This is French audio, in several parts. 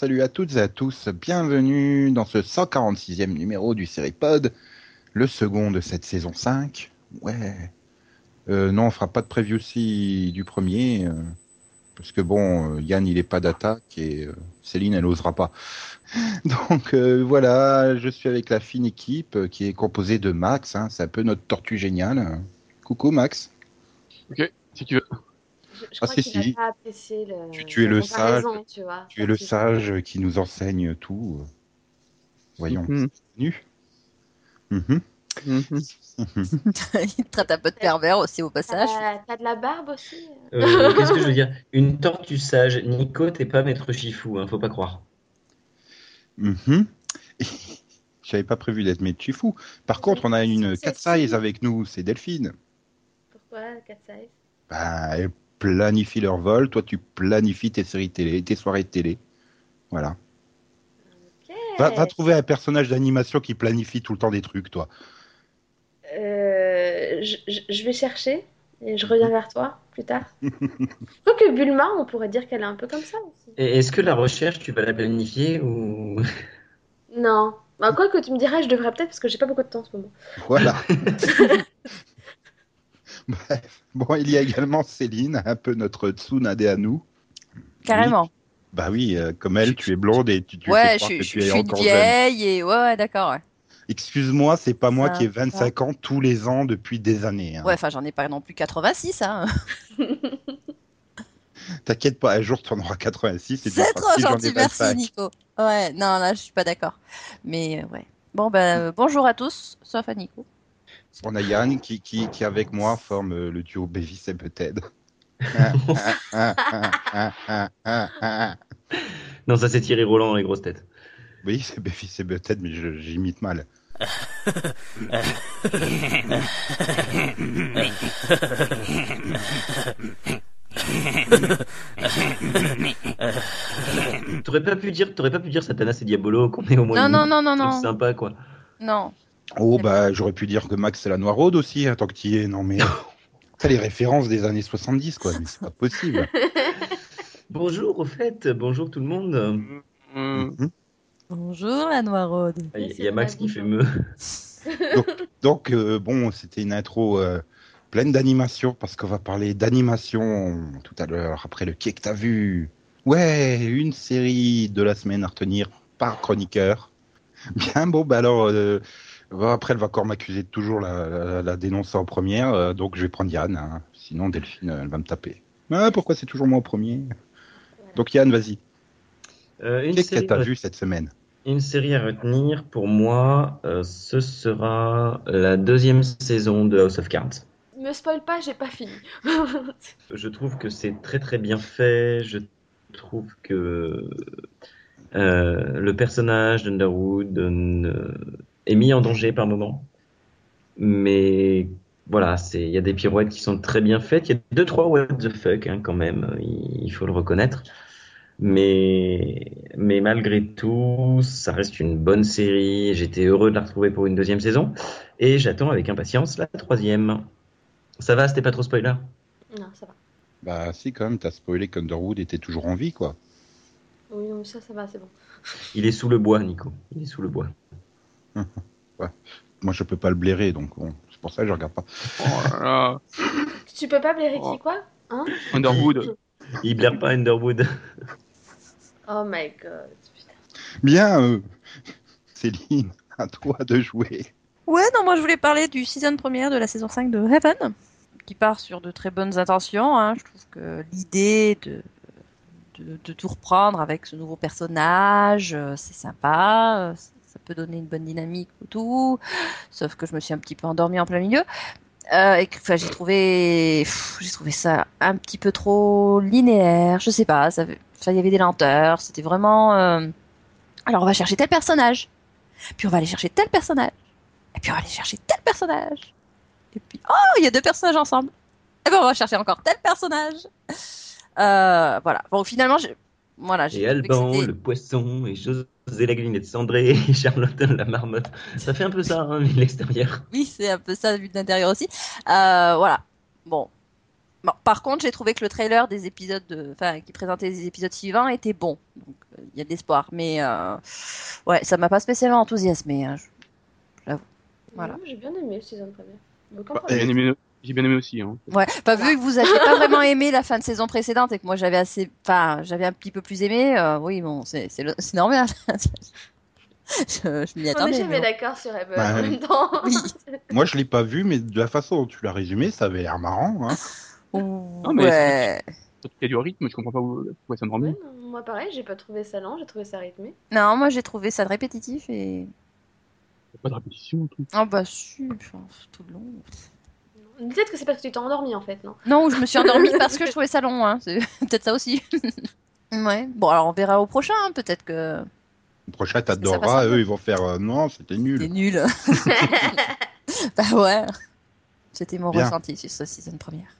salut à toutes et à tous, bienvenue dans ce 146e numéro du Seripod, le second de cette saison 5. Ouais. Euh, non, on fera pas de preview aussi du premier, euh, parce que bon, euh, Yann il est pas d'attaque et Céline elle osera pas. Donc voilà, je suis avec la fine équipe qui est composée de Max, hein, c'est un peu notre tortue géniale. Coucou Max. Ok, si tu veux. Je, je Ah, crois si, qu'il si. a pas apprécié le, Tu- tu es le sage. Tu, vois, Tu es le Parce que- sage qui nous enseigne tout. Voyons. Nu. Mhm. Il te traite un peu de pervers aussi au passage. T'as t'as de la barbe aussi Euh, Qu'est-ce que je veux dire? Une tortue sage. Nico, t'es pas maître Chifou, hein, faut pas croire. Mhm. J'avais pas prévu d'être métier fou. Par contre, on a une C'est- cat c'est- size avec nous, c'est Delphine. Pourquoi, cat size? Bah, elle planifie leur vol, toi tu planifies tes séries télé, tes soirées télé. Voilà. Ok. Va, va trouver un personnage d'animation qui planifie tout le temps des trucs, toi. Euh, je, vais chercher et je reviens vers toi plus tard. je crois que Bulma, on pourrait dire qu'elle est un peu comme ça aussi. Et Est-ce que la recherche, tu vas la planifier ou Non. Bah, quoi que tu me dirais, je devrais peut-être parce que j'ai pas beaucoup de temps en ce moment. Voilà. Bref. Bon, il y a également Céline, un peu notre Tsunade à nous. Carrément. Bah oui, euh, comme elle, tu es blonde et tu, tu fais ouais, je, croire suis- que je, tu je es suis jeune. vieille et ouais, ouais d'accord. Ouais. Excuse-moi, c'est pas moi Ça qui ai va. 25 ans tous les ans depuis des années. hein. Ouais, enfin, j'en ai pas non plus 86, hein. T'inquiète pas, un jour tu en auras 86 et tu C'est trop si gentil, merci 25. Nico. Ouais, non, là, je suis pas d'accord. Mais euh, ouais. Bon, ben, euh, bonjour à tous, sauf à Nico. On a Yann qui, qui, qui avec moi forme euh, le duo Bevis et Butthead. Non, ça c'est Thierry Roland dans les grosses têtes. oui, c'est Bevis et Butthead, mais je- j'imite mal. T'aurais pas pu dire, t'aurais pas pu dire Satanas et Diabolo qu'on est au moins. Non, non, non, non, non. Sympa quoi. Non. Oh, bah, j'aurais pu dire que Max c'est la Noiraude aussi, hein, tant que t'y es. Non, mais. T'as les références des années 70, quoi, mais c'est pas possible. Bonjour au fait, bonjour tout le monde. Mhm. Mhm. Bonjour la Noiraude. Ah, Il y, a Max qui fait me. Donc, euh, bon, c'était une intro euh, pleine d'animation, parce qu'on va parler d'animation tout à l'heure, après le quai que t'as vu. Ouais, une série de la semaine à retenir par chroniqueur. Bien, bon, bah alors, euh, après, elle va encore m'accuser de toujours la, la, la dénoncer en première, euh, donc je vais prendre Yann, hein. sinon Delphine, elle va me taper. Ah, pourquoi c'est toujours moi en premier? Donc Yann, vas-y, Euh, qu'est-ce que t'as à- vu cette semaine? Une série à retenir pour moi, euh, ce sera la deuxième saison de House of Cards. Me spoil pas, j'ai pas fini. Je trouve que c'est très très bien fait. Je trouve que euh, le personnage d'Underwood euh, est mis en danger par moment. Mais voilà, c'est il y a des pirouettes qui sont très bien faites. Il y a deux trois what the fuck hein, quand même, il, il faut le reconnaître. Mais mais malgré tout, ça reste une bonne série. J'étais heureux de la retrouver pour une deuxième saison et j'attends avec impatience la troisième. Ça va, c'était pas trop spoiler? Non, ça va. Bah si, quand même, t'as spoilé qu'Underwood était toujours en vie, quoi. Oui, non, ça, ça va, c'est bon. Il est sous le bois, Nico. Il est sous le bois. Moi, je peux pas le blairer, donc bon, c'est pour ça que je regarde pas. Oh là là. Tu peux pas blairer Oh. qui, quoi Hein? Underwood. Il blaire pas Underwood. Oh my god. putain. Bien, euh, Céline, à toi de jouer. Ouais, non, moi je voulais parler du season première de la saison 5 de Heaven, qui part sur de très bonnes intentions. hein. Je trouve que l'idée de, de, de tout reprendre avec ce nouveau personnage, euh, c'est sympa, euh, ça peut donner une bonne dynamique au tout, sauf que je me suis un petit peu endormie en plein milieu. Euh, enfin, j'ai trouvé, j'ai trouvé ça un petit peu trop linéaire. Je sais pas, ça, il y avait des lenteurs. C'était vraiment. euh, Alors, on va chercher tel personnage, puis on va aller chercher tel personnage, et puis on va aller chercher tel personnage. Et puis, oh, il y a deux personnages ensemble. Et ben, on va chercher encore tel personnage. Euh, voilà. Bon, finalement, voilà, j'ai Et Alban, le poisson, et José la glinette cendrée, et Charlotte la marmotte. Ça fait un peu ça, hein, vu de l'extérieur. Oui, c'est un peu ça vu de l'intérieur aussi. Euh, voilà. Bon. Bon, Par contre, j'ai trouvé que le trailer des épisodes, de... enfin, qui présentait les épisodes suivants était bon. Donc, euh, il y a de l'espoir. Mais euh, ouais, ça m'a pas spécialement enthousiasmé. hein. Voilà. J'ai bien aimé le saison première. Bah, J'ai bien aimé, j'ai bien aimé aussi. Hein. Ouais, bah, vu que vous aviez pas vraiment aimé la fin de saison précédente et que moi j'avais assez, enfin, j'avais un petit peu plus aimé, euh, oui, bon, c'est c'est le- normal. je je m'y On est attendais. jamais d'accord sur Ever Bah, en même temps. Oui. Moi, je l'ai pas vu, mais de la façon dont tu l'as résumé, ça avait l'air marrant. Hein. Non, mais ouais. Qu'il y a du rythme, je comprends pas où, pourquoi ça me rend Ouais, moi pareil, j'ai pas trouvé ça lent, j'ai trouvé ça rythmé. Non, moi j'ai trouvé ça répétitif et. Il y a pas de répétition, tout. Ah bah si, tout le long. Peut-être que c'est parce que tu t'es endormi en fait, non? Non, je me suis endormie parce que je trouvais ça long, hein. C'est peut-être ça aussi. ouais. Bon, alors on verra au prochain, hein, peut-être que Le prochain, t'adoreras. Eux, ils vont faire euh, non, c'était nul. nul. bah ouais. C'était mon Bien. ressenti sur cette saison première.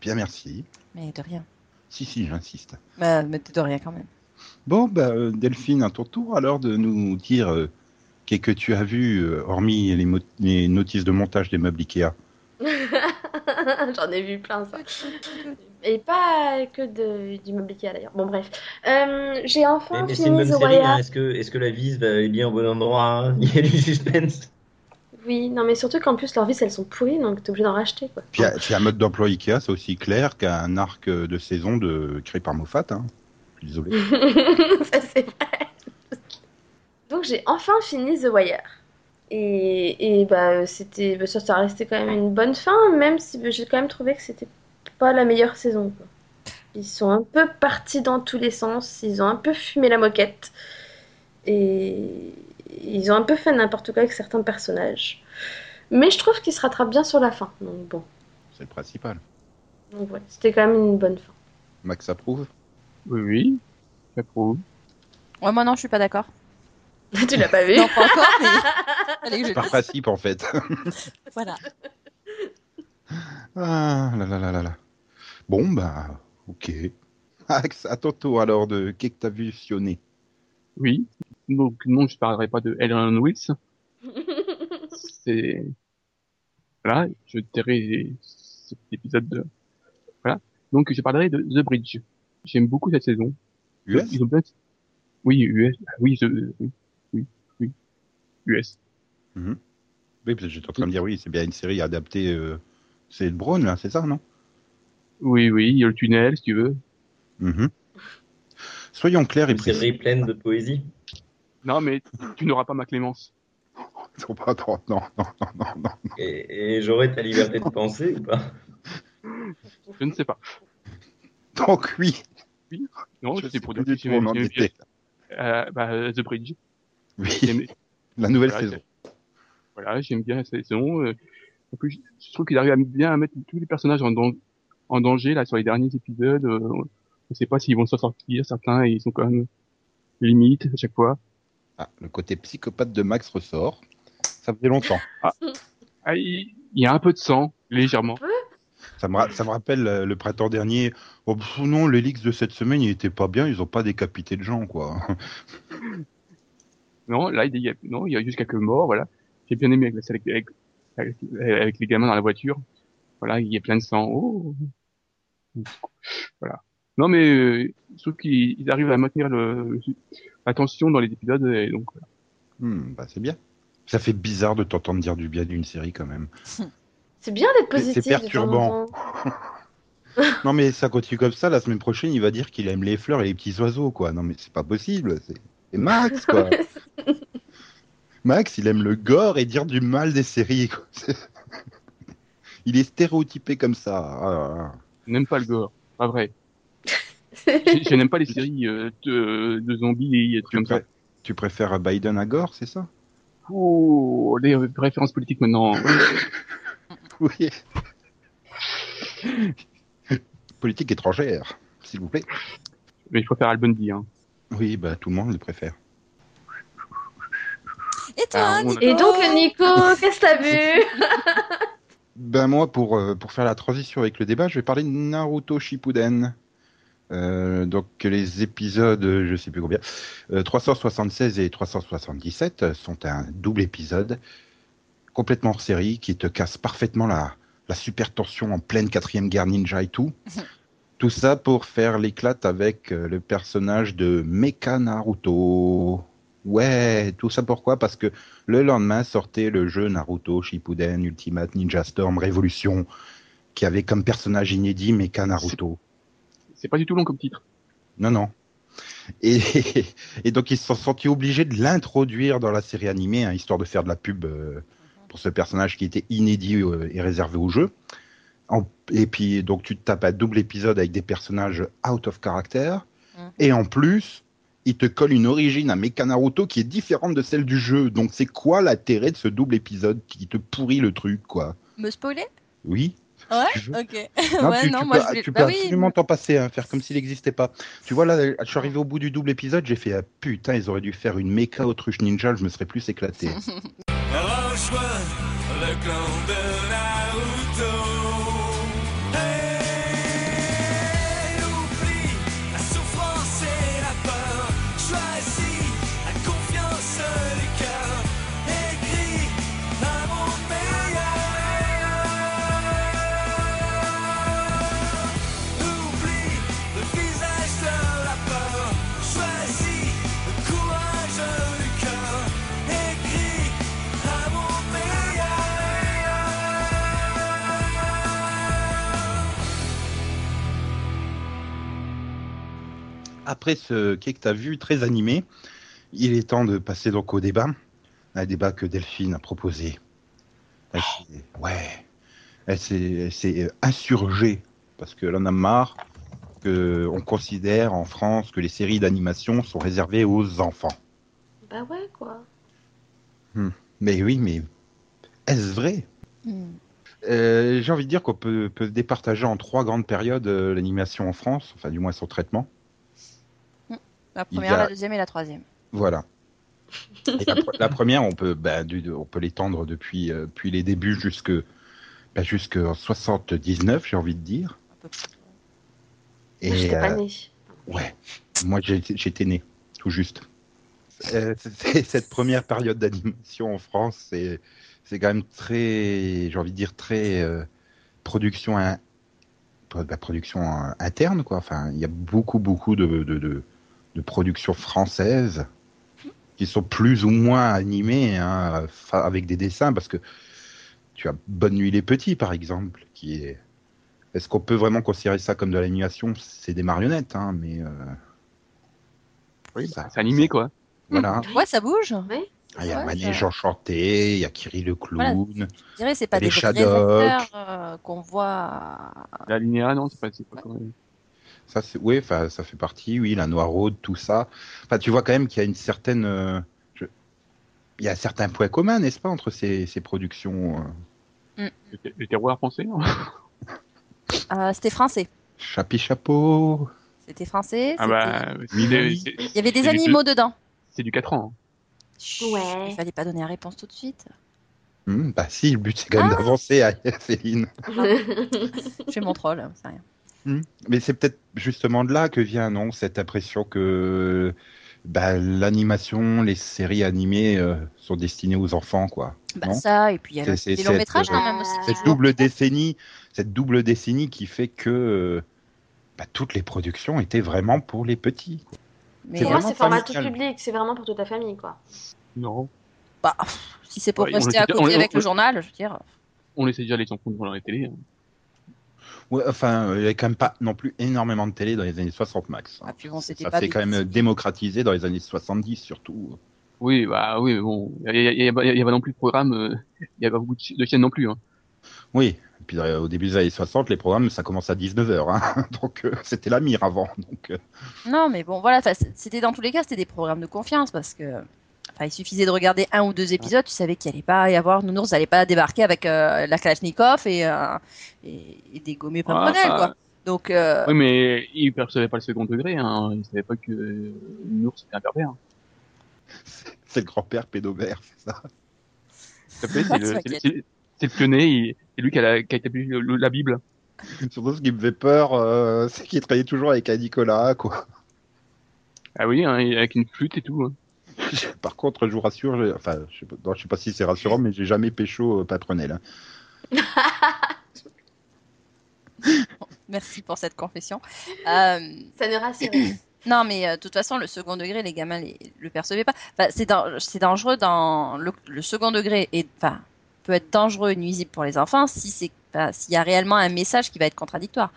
Bien, merci. Mais de rien. Si, si, j'insiste. Bah, mais de rien quand même. Bon, bah, euh, Delphine, à ton tour alors de nous dire euh, qu'est-ce que tu as vu, euh, hormis les notices de montage des meubles Ikea? J'en ai vu plein ça. Et pas que de, du meuble Ikea d'ailleurs. Bon bref. Euh, j'ai Mais, enfin mais c'est une fini bonne The série, hein. Wire. Est-ce que, la vis va est bien au bon endroit hein? Il y a du suspense. Oui, non mais surtout qu'en plus leurs vis elles sont pourries donc t'es obligé d'en racheter quoi. Puis, puis un mode d'emploi Ikea, c'est aussi clair qu'un arc de saison de... créé par Moffat. Hein. Je suis Désolé. ça c'est vrai. Donc j'ai enfin fini The Wire. Et, et bah c'était bah, ça, ça restait quand même une bonne fin, même si bah, j'ai quand même trouvé que c'était pas la meilleure saison. quoi. Ils sont un peu partis dans tous les sens, ils ont un peu fumé la moquette. Et ils ont un peu fait n'importe quoi avec certains personnages. Mais je trouve qu'ils se rattrapent bien sur la fin. Donc bon. C'est le principal. Donc ouais, c'était quand même une bonne fin. Max approuve. Oui, oui. J'approuve. Ouais, moi non, je suis pas d'accord. tu l'as pas vu Non, pas encore, mais. Allez, je Par principe, en fait. Voilà. ah là là là là là. Bon, bah, ok. Max, à ton tour alors de qu'est-ce que t'as vu sionner Oui. Donc, non, je parlerai pas de Ellen Wills. C'est, voilà, je dirais cet épisode de, voilà. Donc, je parlerai de The Bridge. J'aime beaucoup cette saison. US Ils ont bien, oui, US, oui, The- oui, oui, US. Oui, parce que j'étais en train de dire, oui, c'est bien une série adaptée. euh, C'est le Brown, là, c'est ça, non? Oui, oui, il y a le tunnel, si tu veux. Mhm. Soyons clairs et Une série précis. pleine de poésie. Non, mais tu n'auras pas ma clémence. Non, pas trop, non, non, non, non. Et, et j'aurai ta liberté de penser ou pas? Je ne sais pas. Donc, oui. Non, je c'est sais pour dire était. euh, bah, The Bridge. Oui, la nouvelle Voilà, saison. Voilà, j'aime bien cette saison. euh, En plus, je trouve qu'il arrive à bien à mettre tous les personnages en, dan- en danger là sur les derniers épisodes. euh, on ne sait pas s'ils vont s'en sortir. Certains, ils sont quand même limite à chaque fois. Ah, le côté psychopathe de Max ressort. Ça faisait longtemps. Ah, il il y a un peu de sang, légèrement. Ça me, ra- ça me rappelle euh, le printemps dernier. Oh, pff, non, l'Elix de cette semaine, il était pas bien. Ils ont pas décapité de gens, quoi. Non, là, il y a, non, il y a juste quelques morts. Voilà, j'ai bien aimé avec, la- avec, avec, avec, avec les gamins dans la voiture. Voilà, il y a plein de sang. Oh. Voilà. Non, mais euh, je trouve qu'ils ils arrivent à maintenir le, la tension dans les épisodes. Et donc, voilà. Hmm, bah, c'est bien. Ça fait bizarre de t'entendre dire du bien d'une série, quand même. C'est bien d'être C'est- c'est positif. en perturbant. Non, mais ça continue comme ça. La semaine prochaine, il va dire qu'il aime les fleurs et les petits oiseaux, quoi. Non, mais c'est pas possible. C'est c'est Max, quoi. Max, il aime le gore et dire du mal des séries, quoi. Il est stéréotypé comme ça. Ah là. je n'aime pas le gore, pas vrai. Je, je n'aime pas les séries euh, de, de zombies et tout Tu, comme ça. tu préfères Biden à Gore, c'est ça? Oh, les références politiques maintenant. Oui. Politique étrangère, s'il vous plaît. Mais je préfère Al Bundy. Hein. Oui, bah tout le monde le préfère. Toi, Ah, Nico Et donc Nico, qu'est-ce que t'as vu Ben moi, pour, euh, pour faire la transition avec le débat, je vais parler de Naruto Shippuden. Euh, donc les épisodes, euh, je sais plus combien, euh, 376 et 377 euh, sont un double épisode complètement hors série qui te casse parfaitement la, la super tension en pleine quatrième guerre ninja et tout. tout ça pour faire l'éclate avec le personnage de Mecha Naruto. Ouais, tout ça pourquoi? Parce que le lendemain sortait le jeu Naruto Shippuden Ultimate Ninja Storm Révolution qui avait comme personnage inédit Mecha Naruto. C'est pas du tout long comme titre. Non, non. Et, et donc ils se sont sentis obligés de l'introduire dans la série animée, hein, histoire de faire de la pub euh, pour ce personnage qui était inédit euh, et réservé au jeu. En- et puis donc tu te tapes un double épisode avec des personnages out of character. Mhm. Et en plus, il te colle une origine à Mecha Naruto qui est différente de celle du jeu. Donc c'est quoi l'intérêt de ce double épisode qui te pourrit le truc, quoi? Me spoiler? Oui Ouais, ok. Non, ouais, tu, non, tu moi peux, je tu bah peux oui. absolument t'en passer, hein, faire comme s'il n'existait pas. Tu vois, là, je suis arrivé au bout du double épisode, j'ai fait ah, putain, ils auraient dû faire une méca autruche ninja, je me serais plus éclaté. Rejoins le clan de Naruto. Après ce quai que tu as vu, très animé, il est temps de passer donc au débat. Un débat que Delphine a proposé. Elle s'est- ouais, elle s'est s'est insurgée parce qu'elle en a marre qu'on considère en France que les séries d'animation sont réservées aux enfants. bah ouais, quoi. Mais oui, mais est-ce vrai? Hmm. Euh, J'ai envie de dire qu'on peut, peut départager en trois grandes périodes euh, l'animation en France, enfin du moins son traitement. La première, a- la deuxième et la troisième. Voilà. Et la, pre- la première, on peut, bah, du- on peut l'étendre depuis, euh, depuis les débuts jusque, bah, jusqu'en 79, j'ai envie de dire. Un peu plus. Et Moi, j'étais pas euh, née. ouais, moi j'ai- j'étais né, tout juste. Euh, cette première période d'animation en France, c'est c'est quand même très, j'ai envie de dire très euh, production in- bah, production interne quoi. Enfin, il y a beaucoup beaucoup de de, de, de productions françaises qui sont plus ou moins animées hein, avec des dessins parce que tu as Bonne nuit les petits par exemple qui est est-ce qu'on peut vraiment considérer ça comme de l'animation? C'est des marionnettes, hein, mais euh, Oui, Ça- bah, c'est animé quoi. voilà. Ouais, ça bouge. Oui. Ah, Il y a Ouais, Manège enchanté, il y a Kiri le clown. Je dirais c'est pas Les des acteurs euh, qu'on voit. La linéa, non, c'est pas, c'est pas quand Ça, c'est, oui, enfin, ça fait partie, oui, la Noiraude, tout ça. Enfin, tu vois quand même qu'il y a une certaine, euh, je- il y a certains points communs, n'est-ce pas, entre ces, ces productions. euh, le, le terroir français. hein? Euh, c'était français. Chapi chapeau. C'était français. Ah bah, Il y avait des du- animaux dedans. C'est du 4 ans. hein. Chut, Ouais. Il fallait pas donner la réponse tout de suite. Hmm, bah si, le but c'est quand même Ah. d'avancer, hein, Céline. Je fais mon troll, c'est rien. Hmm. Mais c'est peut-être justement de là que vient, non, cette impression que bah, l'animation, les séries animées euh, sont destinées aux enfants, quoi. Bah ça, et puis il y a C'est- des longs métrages cette, quand même aussi. euh, cette jouent. double décennie, cette double décennie qui fait que euh, bah, toutes les productions étaient vraiment pour les petits. quoi. Mais c'est Pour moi, vraiment c'est format tout public, c'est vraiment pour toute la famille, quoi. Non. bah, si c'est pour Ouais, rester à côté on- avec on- le journal, je veux dire. On laissait déjà les enfants devant la télé. hein. Ouais, enfin, euh, il n'y avait quand même pas non plus énormément de télé dans les années 60 max. hein. Ah, puis bon, c'était Ça pas s'est quand même démocratisé dans les années 70 surtout. Oui, bah oui, mais bon, il y, a- a- a- avait non plus de programme, euh, il y avait pas beaucoup de, chaînes non plus. Hein. Oui, et puis euh, au début des années 60, les programmes, ça commence à 19h. Hein. Donc euh, c'était la mire avant. Donc, euh, Non, mais bon, voilà, c'était dans tous les cas, c'était des programmes de confiance parce que. Enfin, il suffisait de regarder un ou deux épisodes, tu savais qu'il allait pas y avoir, Nounours n'allait pas débarquer avec euh, la Kalachnikov et, euh, et, et des gommets Ah, quoi. Donc, euh, Oui, mais ils percevaient pas le second degré. Hein. Ils savaient pas que euh, Nours c'était un pervers. c'est le grand-père pédobère, c'est ça. C'est le, pionnier, il- c'est lui qui a, la- qui a établi le- le- la Bible. Surtout ce qui me fait peur, euh, c'est qu'il travaillait toujours avec un Nicolas, quoi. Ah oui, hein, avec une flûte et tout. hein. Par contre, je vous rassure, enfin, je sais pas, non, je sais pas si c'est rassurant, mais j'ai jamais pécho euh, Paprenel. hein. Merci pour cette confession. Euh, Ça ne rassure pas. non, mais euh, de toute façon, le second degré, les gamins les, le percevaient pas. Enfin, c'est dan- c'est dangereux dans le, le second degré et enfin peut être dangereux et nuisible pour les enfants si c'est enfin, s'il y a réellement un message qui va être contradictoire.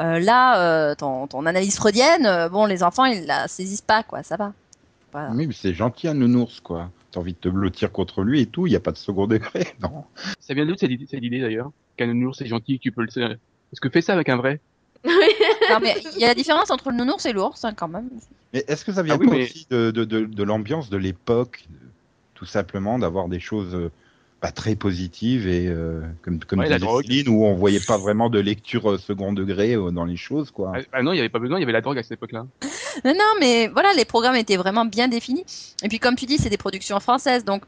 Euh, là, euh, ton, ton analyse freudienne, euh, bon, les enfants ils la saisissent pas, quoi, ça va. Voilà. Oui, mais c'est gentil un nounours, quoi. T'as envie de te blottir contre lui et tout, il n'y a pas de second degré, non. Ça vient d'où cette idée, cette idée d'ailleurs Qu'un nounours c'est gentil, tu peux le. Est-ce que fais ça avec un vrai. Non, mais il y a la différence entre le nounours et l'ours, hein, quand même. Mais est-ce que ça vient Ah oui, pas mais- aussi de, de, de, de l'ambiance de l'époque, tout simplement, d'avoir des choses bah, très positives et, euh, comme, comme Ouais, la disait drogue. Céline, où on voyait pas vraiment de lecture euh, second degré euh, dans les choses, quoi. ah, ah non, il n'y avait pas besoin, il y avait la drogue à cette époque-là. Non, non, mais voilà, les programmes étaient vraiment bien définis. Et puis, comme tu dis, c'est des productions françaises, donc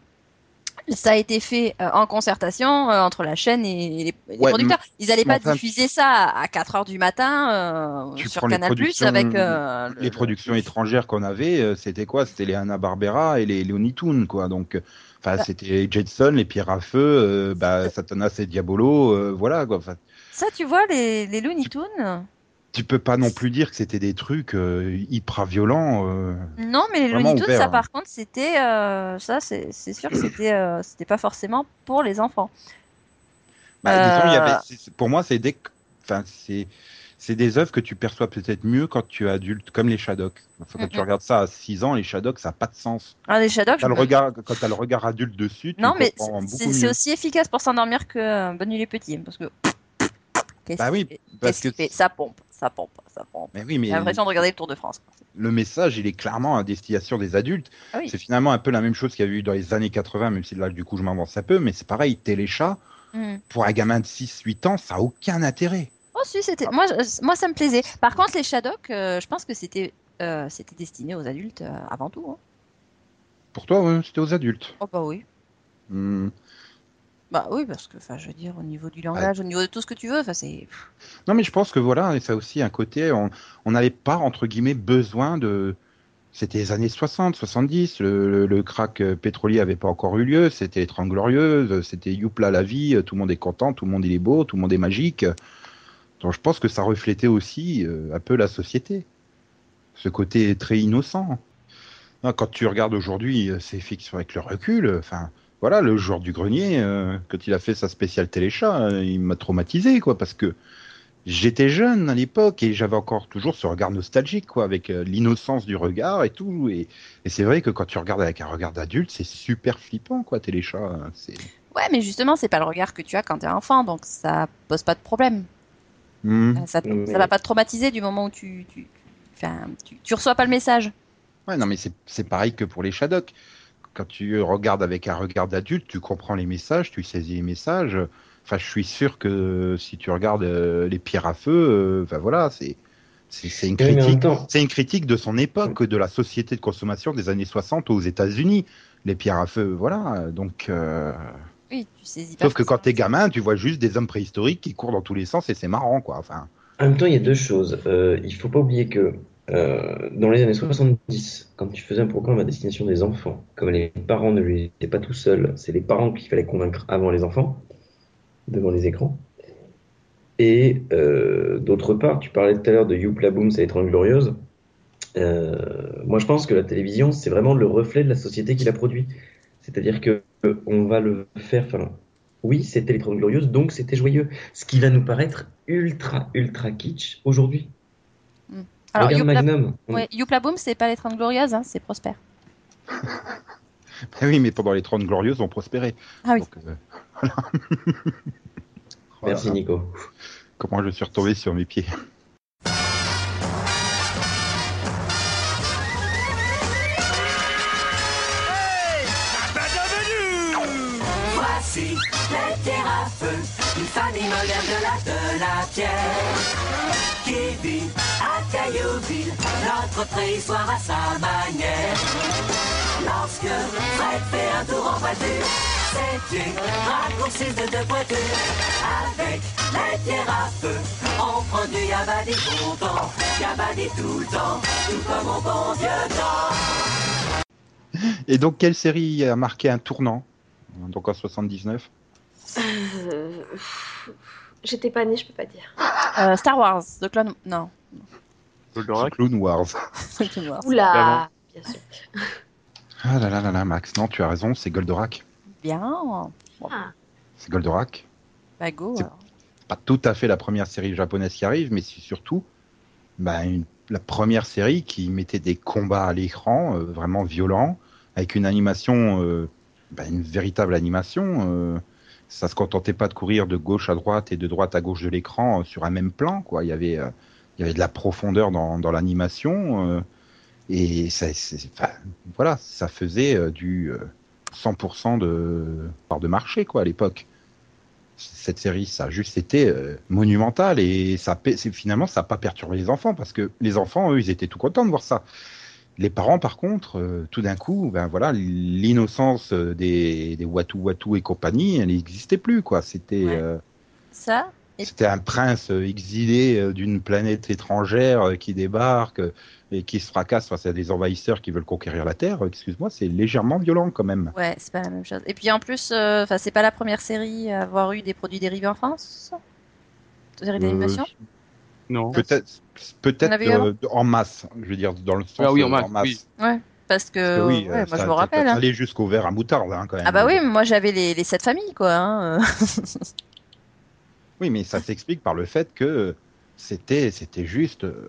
ça a été fait euh, en concertation euh, entre la chaîne et les, les Ouais, producteurs. Ils n'allaient pas enfin, diffuser ça à 4 heures du matin euh, sur les Canal Plus productions- avec euh, le- les productions étrangères qu'on avait, c'était quoi? C'était les Hanna Barbera et les Looney Tunes, quoi. Donc, euh, enfin, Bah. c'était Jetson, les Pierres à Feu, euh, bah, Satanas et Diabolo, euh, voilà, quoi. Enfin, Ça, tu vois, les, les Looney Tunes. tu peux pas non plus dire que c'était des trucs euh, hyper violents. euh. Non, mais les Looney Tunes, ça, hein. par contre, c'était euh, ça, c'est sûr que c'était c'était pas forcément pour les enfants. Bah, disons, il y avait, c'est- pour moi, c'est des, enfin, c'est, c'est des œuvres que tu perçois peut-être mieux quand tu es adulte, comme les Shadocks. Enfin, quand tu regardes ça à 6 ans, les Shadocks, ça n'a pas de sens. Ah, les le regard, quand tu as le regard adulte dessus, tu Non, mais c'est- aussi efficace pour s'endormir que euh, Bonne nuit les petits, parce que. Bah oui, parce que- Ça pompe, ça pompe, ça pompe. Mais oui, mais J'ai l'impression de regarder le Tour de France. le message, il est clairement à destination des adultes. Ah oui. C'est finalement un peu la même chose qu'il y a eu dans les années 80, même si là, du coup, je m'avance un peu, mais c'est pareil, Téléchat, Hmm. pour un gamin de 6-8 ans, ça n'a aucun intérêt. Oh si, c'était. Moi, je- moi, ça me plaisait. Par contre, les Shadocks, euh, je pense que c'était euh, c'était destiné aux adultes euh, avant tout. hein. Pour toi, ouais, c'était aux adultes. Oh bah oui. Hmm. Bah oui, parce que, enfin, je veux dire, au niveau du langage, au niveau de tout ce que tu veux, enfin, c'est. Non, mais je pense que voilà, et ça a aussi un côté, on on n'avait pas, entre guillemets, besoin de... C'était les années 60, 70, le, le, le crack pétrolier avait pas encore eu lieu, c'était les 30 glorieuses, c'était youpla la vie, tout le monde est content, tout le monde il est beau, tout le monde est magique. Donc je pense que ça reflétait aussi euh, un peu la société. Ce côté très innocent. Quand tu regardes aujourd'hui euh, ces fictions avec le recul, euh, enfin, voilà, le joueur du grenier, quand il a fait sa spéciale téléchat, il m'a traumatisé, quoi, parce que j'étais jeune à l'époque et j'avais encore toujours ce regard nostalgique, quoi, avec l'innocence du regard et tout. Et, et c'est vrai que quand tu regardes avec un regard d'adulte, c'est super flippant, quoi, téléchat. hein. Ouais, mais justement, c'est pas le regard que tu as quand t'es enfant, donc ça pose pas de problème. Hmm. Euh, Ça, ça va pas te traumatiser du moment où tu, tu, enfin, tu, tu reçois pas le message. Ouais, non, mais c'est, c'est pareil que pour les Shadocks. Quand tu regardes avec un regard d'adulte, tu comprends les messages, tu saisis les messages. Enfin, je suis sûr que si tu regardes euh, les pierres à feu, euh, enfin voilà, c'est, une critique. C'est une critique de son époque, de la société de consommation des années 60 aux États-Unis. Les pierres à feu, voilà. Donc, euh, Oui, tu saisis pas. sauf que quand t'es gamin, tu vois juste des hommes préhistoriques qui courent dans tous les sens et c'est marrant, quoi. Enfin, En même temps, il y a deux choses. Euh, il faut pas oublier que euh, dans les années 70, quand tu faisais un programme à destination des enfants, comme les parents ne l'étaient pas tout seuls, c'est les parents qu'il fallait convaincre avant les enfants, devant les écrans. Et euh, d'autre part, tu parlais tout à l'heure de Youpla Boom, c'est l'étrange glorieuse. Euh, moi, je pense que la télévision, c'est vraiment le reflet de la société qui la produit. C'est-à-dire que on va le faire. Enfin, oui, c'était l'étrange glorieuse, donc c'était joyeux. Ce qui va nous paraître ultra, ultra kitsch aujourd'hui. Alors, Regarde Youpla, Magnum. On- ouais, Youpla Boom, c'est pas les 30 glorieuses, hein, c'est Prosper. ben oui, mais pendant les 30 glorieuses, on prospérait. Ah oui. Donc, euh, voilà. Merci. Nico. Comment je suis retombé sur mes pieds? Famille moderne de la de la terre qui vit à Caillouville, notre préhistoire à sa manière. Lorsque Fred fait un tour en voiture, C'est une raccourcisse de deux. Avec les thérapeutes, on prend du Yabadi content. Yabadi tout le temps, tout comme au bon vieux temps. Et donc, quelle série a marqué un tournant Donc en 79 Euh, J'étais pas née, je peux pas dire. Euh, Star Wars, The Clone... Non. Goldorak. Clone Wars. The Clone Wars. Oula Bien sûr. Ah là là là là, Max, non, tu as raison, c'est Goldorak. Bien. Ah, C'est Goldorak. Bah go. Alors. Pas tout à fait la première série japonaise qui arrive, mais c'est surtout bah, une- la première série qui mettait des combats à l'écran euh, vraiment violents, avec une animation, euh, bah, une véritable animation. Ça se contentait pas de courir de gauche à droite et de droite à gauche de l'écran euh, sur un même plan. Quoi. Il, y avait, euh, il y avait de la profondeur dans, dans l'animation. euh, et ça, enfin, voilà, ça faisait euh, du euh, 100% de part de marché quoi, à l'époque cette série, ça a juste été euh, monumental et ça, finalement, ça n'a pas perturbé les enfants parce que les enfants, eux, ils étaient tout contents de voir ça. Les parents, par contre, euh, tout d'un coup, ben voilà, l'innocence euh, des, des Watu Watu et compagnie, elle n'existait plus, quoi. C'était, Ouais. euh, Ça, Et- c'était un prince exilé d'une planète étrangère qui débarque et qui se fracasse face à des envahisseurs qui veulent conquérir la Terre. Excuse-moi, c'est légèrement violent quand même. ouais, c'est pas la même chose. Et puis en plus, enfin, c'est pas la première série à avoir eu des produits dérivés en France? Série d'animation? Non. Peut-être, euh, en masse, je veux dire dans le sens Ah oui, en euh, masse, oui. Ouais, parce que, Parce que oui, ouais, moi je me rappelle. ça hein. allait jusqu'au verre à moutarde hein, quand même. Ah bah oui, mais moi j'avais les, les sept familles quoi. hein. Oui, mais ça s'explique par le fait que c'était c'était juste euh,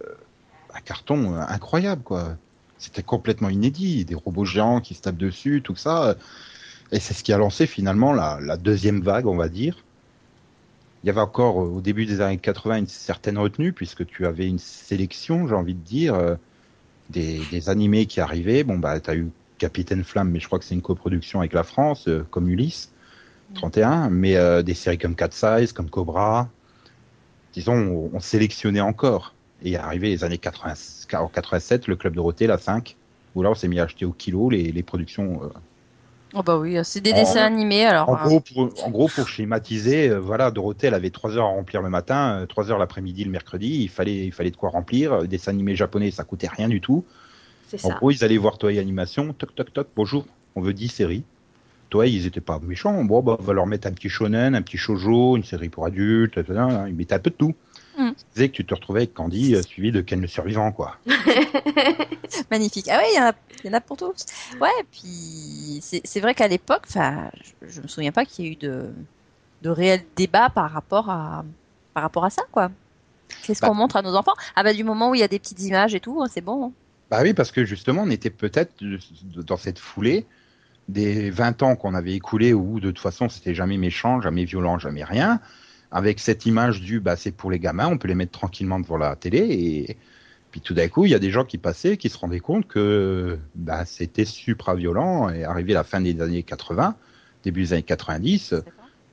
un carton euh, incroyable quoi. C'était complètement inédit, des robots géants qui se tapent dessus, tout ça. Et c'est ce qui a lancé finalement la, la deuxième vague, on va dire. Il y avait encore euh, au début des années 80 une certaine retenue puisque tu avais une sélection, j'ai envie de dire, euh, des, des animés qui arrivaient. Bon bah t'as eu Capitaine Flamme, mais je crois que c'est une coproduction avec la France, euh, comme Ulysse 31, mais euh, des séries comme Cat Size, comme Cobra, disons, on, on sélectionnait encore. Et arrivé les années 80, en 87, le Club Dorothée, la 5, où là on s'est mis à acheter au kilo les, les productions. Euh, Oh bah oui, c'est des En- dessins animés alors. en, hein. gros, pour, en gros, pour schématiser, euh, voilà, Dorothée, elle avait 3 heures à remplir le matin, 3 heures l'après-midi, le mercredi, il fallait, il fallait de quoi remplir. Euh, Des dessins animés japonais, ça coûtait rien du tout. c'est En ça. gros, ils allaient voir Toei Animation, toc toc toc, bonjour, on veut 10 séries. Toei, ils étaient pas méchants, bon, bah, on va leur mettre un petit shonen, un petit shoujo, une série pour adultes, etc. ils mettaient un peu de tout. Mm. Faisait que tu te retrouvais avec Candy, euh, suivi de Ken le survivant, quoi. Magnifique. Ah oui, il y, en a- il y en a pour tous. Ouais, puis c'est c'est vrai qu'à l'époque, je, je me souviens pas qu'il y ait eu de, de réel débat par rapport à, par rapport à ça, quoi. Qu'est-ce Bah. qu'on montre à nos enfants? Ah bah du moment où il y a des petites images et tout, c'est bon. hein. Bah oui, parce que justement, on était peut-être dans cette foulée des 20 ans qu'on avait écoulés où de toute façon c'était jamais méchant, jamais violent, jamais rien, avec cette image du bah c'est pour les gamins, on peut les mettre tranquillement devant la télé et puis tout d'un coup il y a des gens qui passaient qui se rendaient compte que bah c'était supra violent et arrivé à la fin des années 80, début des années 90,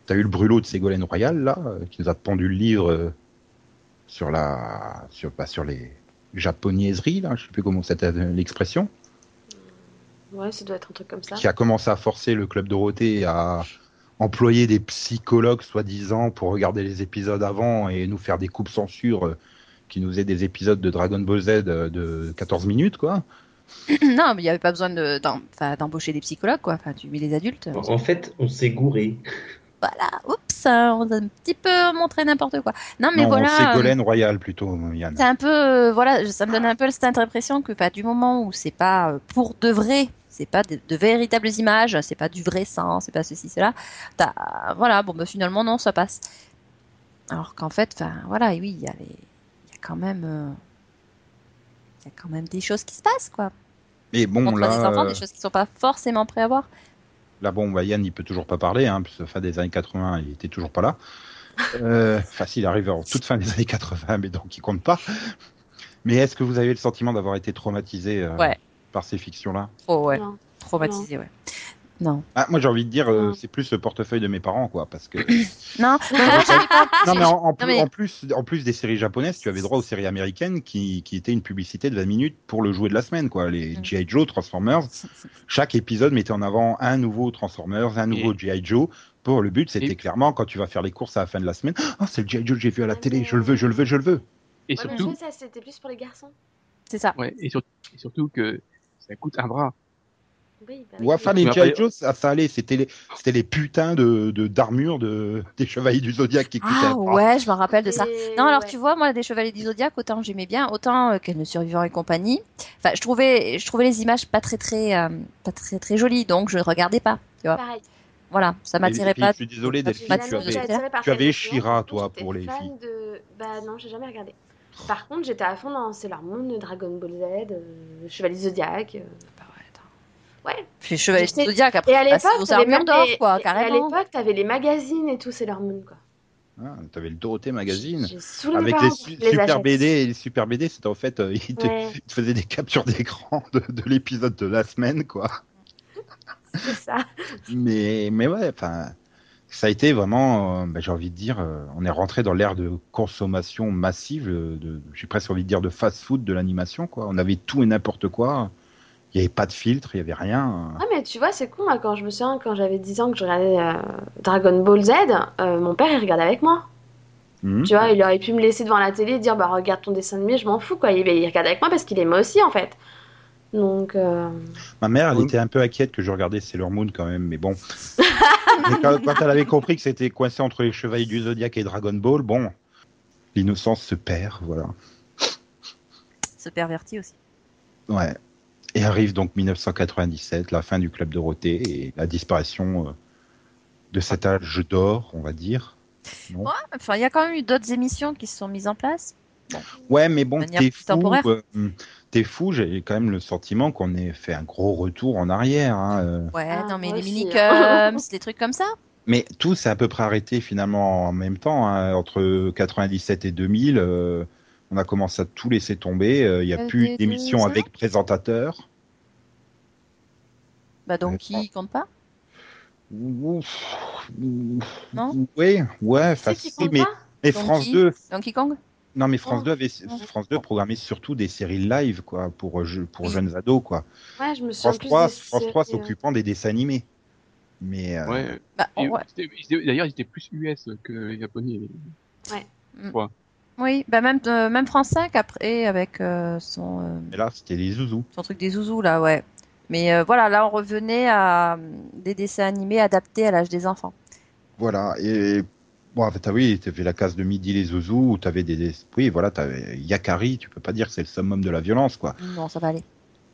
t'as eu le brûlot de Ségolène Royal là qui nous a pondu le livre sur la sur bah, sur les japonaiseries là, je sais plus comment c'était l'expression Ouais, ça doit être un truc comme ça. qui a commencé à forcer le club Dorothée à employer des psychologues soi-disant pour regarder les épisodes avant et nous faire des coupes censure euh, qui nous faisaient des épisodes de Dragon Ball Z euh, de 14 minutes quoi. non, mais il n'y avait pas besoin de- d'embaucher des psychologues, quoi. Enfin, tu mets les adultes. En en fait, on s'est gouré. Voilà, oups, on a un petit peu montré n'importe quoi. Non, mais non, voilà. euh, Ségolène Royal plutôt Yann. C'est un peu, euh, voilà, ça me donne un peu cette impression que, bah, du moment où c'est pas pour de vrai, c'est pas de, de véritables images, c'est pas du vrai sang, c'est pas ceci, cela, t'as, voilà, bon, bah, finalement, non, ça passe. Alors qu'en fait, enfin, voilà, oui, il y a les, il y a quand même, euh, il y a quand même des choses qui se passent, quoi. Mais bon Contre là des enfants, euh, des choses qui sont pas forcément prêts à voir. Là, bon, bah, Yann, il peut toujours pas parler, hein, parce que fin des années 80, il était toujours pas là. Euh, Enfin, s'il arrive en toute fin des années 80, mais donc il compte pas. Mais est-ce que vous avez le sentiment d'avoir été traumatisé euh, Ouais. Par ces fictions-là Trop, ouais. Non. Traumatisé, ouais. Non. Ah, moi, j'ai envie de dire, euh, c'est plus le portefeuille de mes parents, quoi, parce que. Non, mais non, mais en, en plus, mais- en plus, en plus des séries japonaises, tu avais droit aux séries américaines qui, qui étaient une publicité de 20 minutes pour le jouet de la semaine, quoi. Les Mm. G.I. Joe, Transformers. Chaque épisode mettait en avant un nouveau Transformers, un nouveau G.I. Joe. Pour le but, c'était Et- clairement quand tu vas faire les courses à la fin de la semaine. Oh, c'est le G.I. Joe que j'ai vu à la Ah, télé. mais- Je le veux, je le veux, je le veux. Et Ouais, mais surtout, je sais, ça, c'était plus pour les garçons. C'est ça. ouais, et, sur- et surtout que ça coûte un bras. Oui, bah oui, Ouais, oui. enfin, les Mais G.I. Joe, ça, ça allait. C'était les, c'était les putains de, de, d'armure de, des chevaliers du Zodiac qui coûtaient Ah un bras. ouais, je me rappelle de ça. Et- Non, alors ouais. tu vois, moi, des Chevaliers du Zodiaque, autant j'aimais bien, autant euh, qu'elle ne survivant et compagnie. Enfin, je trouvais, je trouvais les images pas très très, euh, pas très très jolies, donc je ne regardais pas. Tu vois, Pareil. voilà, ça Et m'attirait pas. Je suis désolé, Delphine, tu avais, tu avais Shira, toi, pour les fan filles. De... Bah non, j'ai jamais regardé. Par contre, j'étais à fond dans Sailor Moon, Dragon Ball Z, euh, Chevalier Zodiac. euh, Bah ouais. Puis Chevaliers du J'étais- Zodiaque, après, Et à l'époque, aux t'avais armures même d'or, les- quoi, et À carrément. l'époque, t'avais les magazines et tout Sailor Moon, quoi. Ah, T'avais le Dorothée Magazine. J'ai saoulé mes Avec parents les pour su- qu'ils les super achètent. BD, et les super BD, c'était en fait, euh, ils, te, Ouais, ils te faisaient des captures d'écran de, de l'épisode de la semaine, quoi. c'est ça. Mais, mais ouais, enfin, ça a été vraiment, euh, bah, j'ai envie de dire, euh, on est rentré dans l'ère de consommation massive, euh, de, j'ai presque envie de dire de fast-food de l'animation, quoi. On avait tout et n'importe quoi. Il n'y avait pas de filtre, il n'y avait rien. Ah, mais tu vois, c'est con, quand je me souviens, quand j'avais 10 ans que je regardais euh, Dragon Ball Z, mon père, il regardait avec moi. Mhm. Tu vois, il aurait pu me laisser devant la télé et dire, bah regarde ton dessin animé, je m'en fous, quoi. Il, il regardait avec moi parce qu'il aimait aussi, en fait. Donc, euh, Ma mère, elle Oui. était un peu inquiète que je regardais Sailor Moon quand même, mais bon. Mais quand, quand elle avait compris que c'était coincé entre les Chevaliers du Zodiac et Dragon Ball, bon, l'innocence se perd, voilà. Se pervertit aussi. Ouais. Et arrive donc 1997, la fin du Club Dorothée et la disparition euh, de cet âge d'or, on va dire. Non? Ouais, enfin, il y a quand même eu d'autres émissions qui se sont mises en place. Ouais, mais bon, t'es fou. euh, t'es fou, j'ai quand même le sentiment qu'on ait fait un gros retour en arrière. hein, euh. Ouais, Ah, non, mais les aussi, minicums, les trucs comme ça. Mais tout s'est à peu près arrêté finalement en même temps. hein, entre 97 et 2000, euh, on a commencé à tout laisser tomber. euh, Il n'y a Euh, plus des- avec présentateur. Bah, donc, qui compte pas? Ouf, Non? Oui, ouais, facile. Mais, mais France qui? 2, Donkey Kong? Non mais France Oh. 2 avait. France 2 programmait surtout des séries live quoi pour je- pour jeunes ados quoi. Ouais, je me souviens France plus 3, des France 3 séries, euh. s'occupant des dessins animés. Mais euh, Ouais. bah, ouais. D'ailleurs, ils étaient plus US que japonais. Oui, bah, même, euh, même France 5 après, avec euh, son, euh, mais là c'était les zouzous. son truc des zouzous, là, ouais. Mais euh, voilà, là, on revenait à euh, des dessins animés adaptés à l'âge des enfants. Voilà, et bon, en fait, ah oui, tu avais la case de midi les zouzous, où tu avais des, des- Oui, voilà, tu avais Yakari, tu peux pas dire que c'est le summum de la violence, quoi. Non, ça va aller.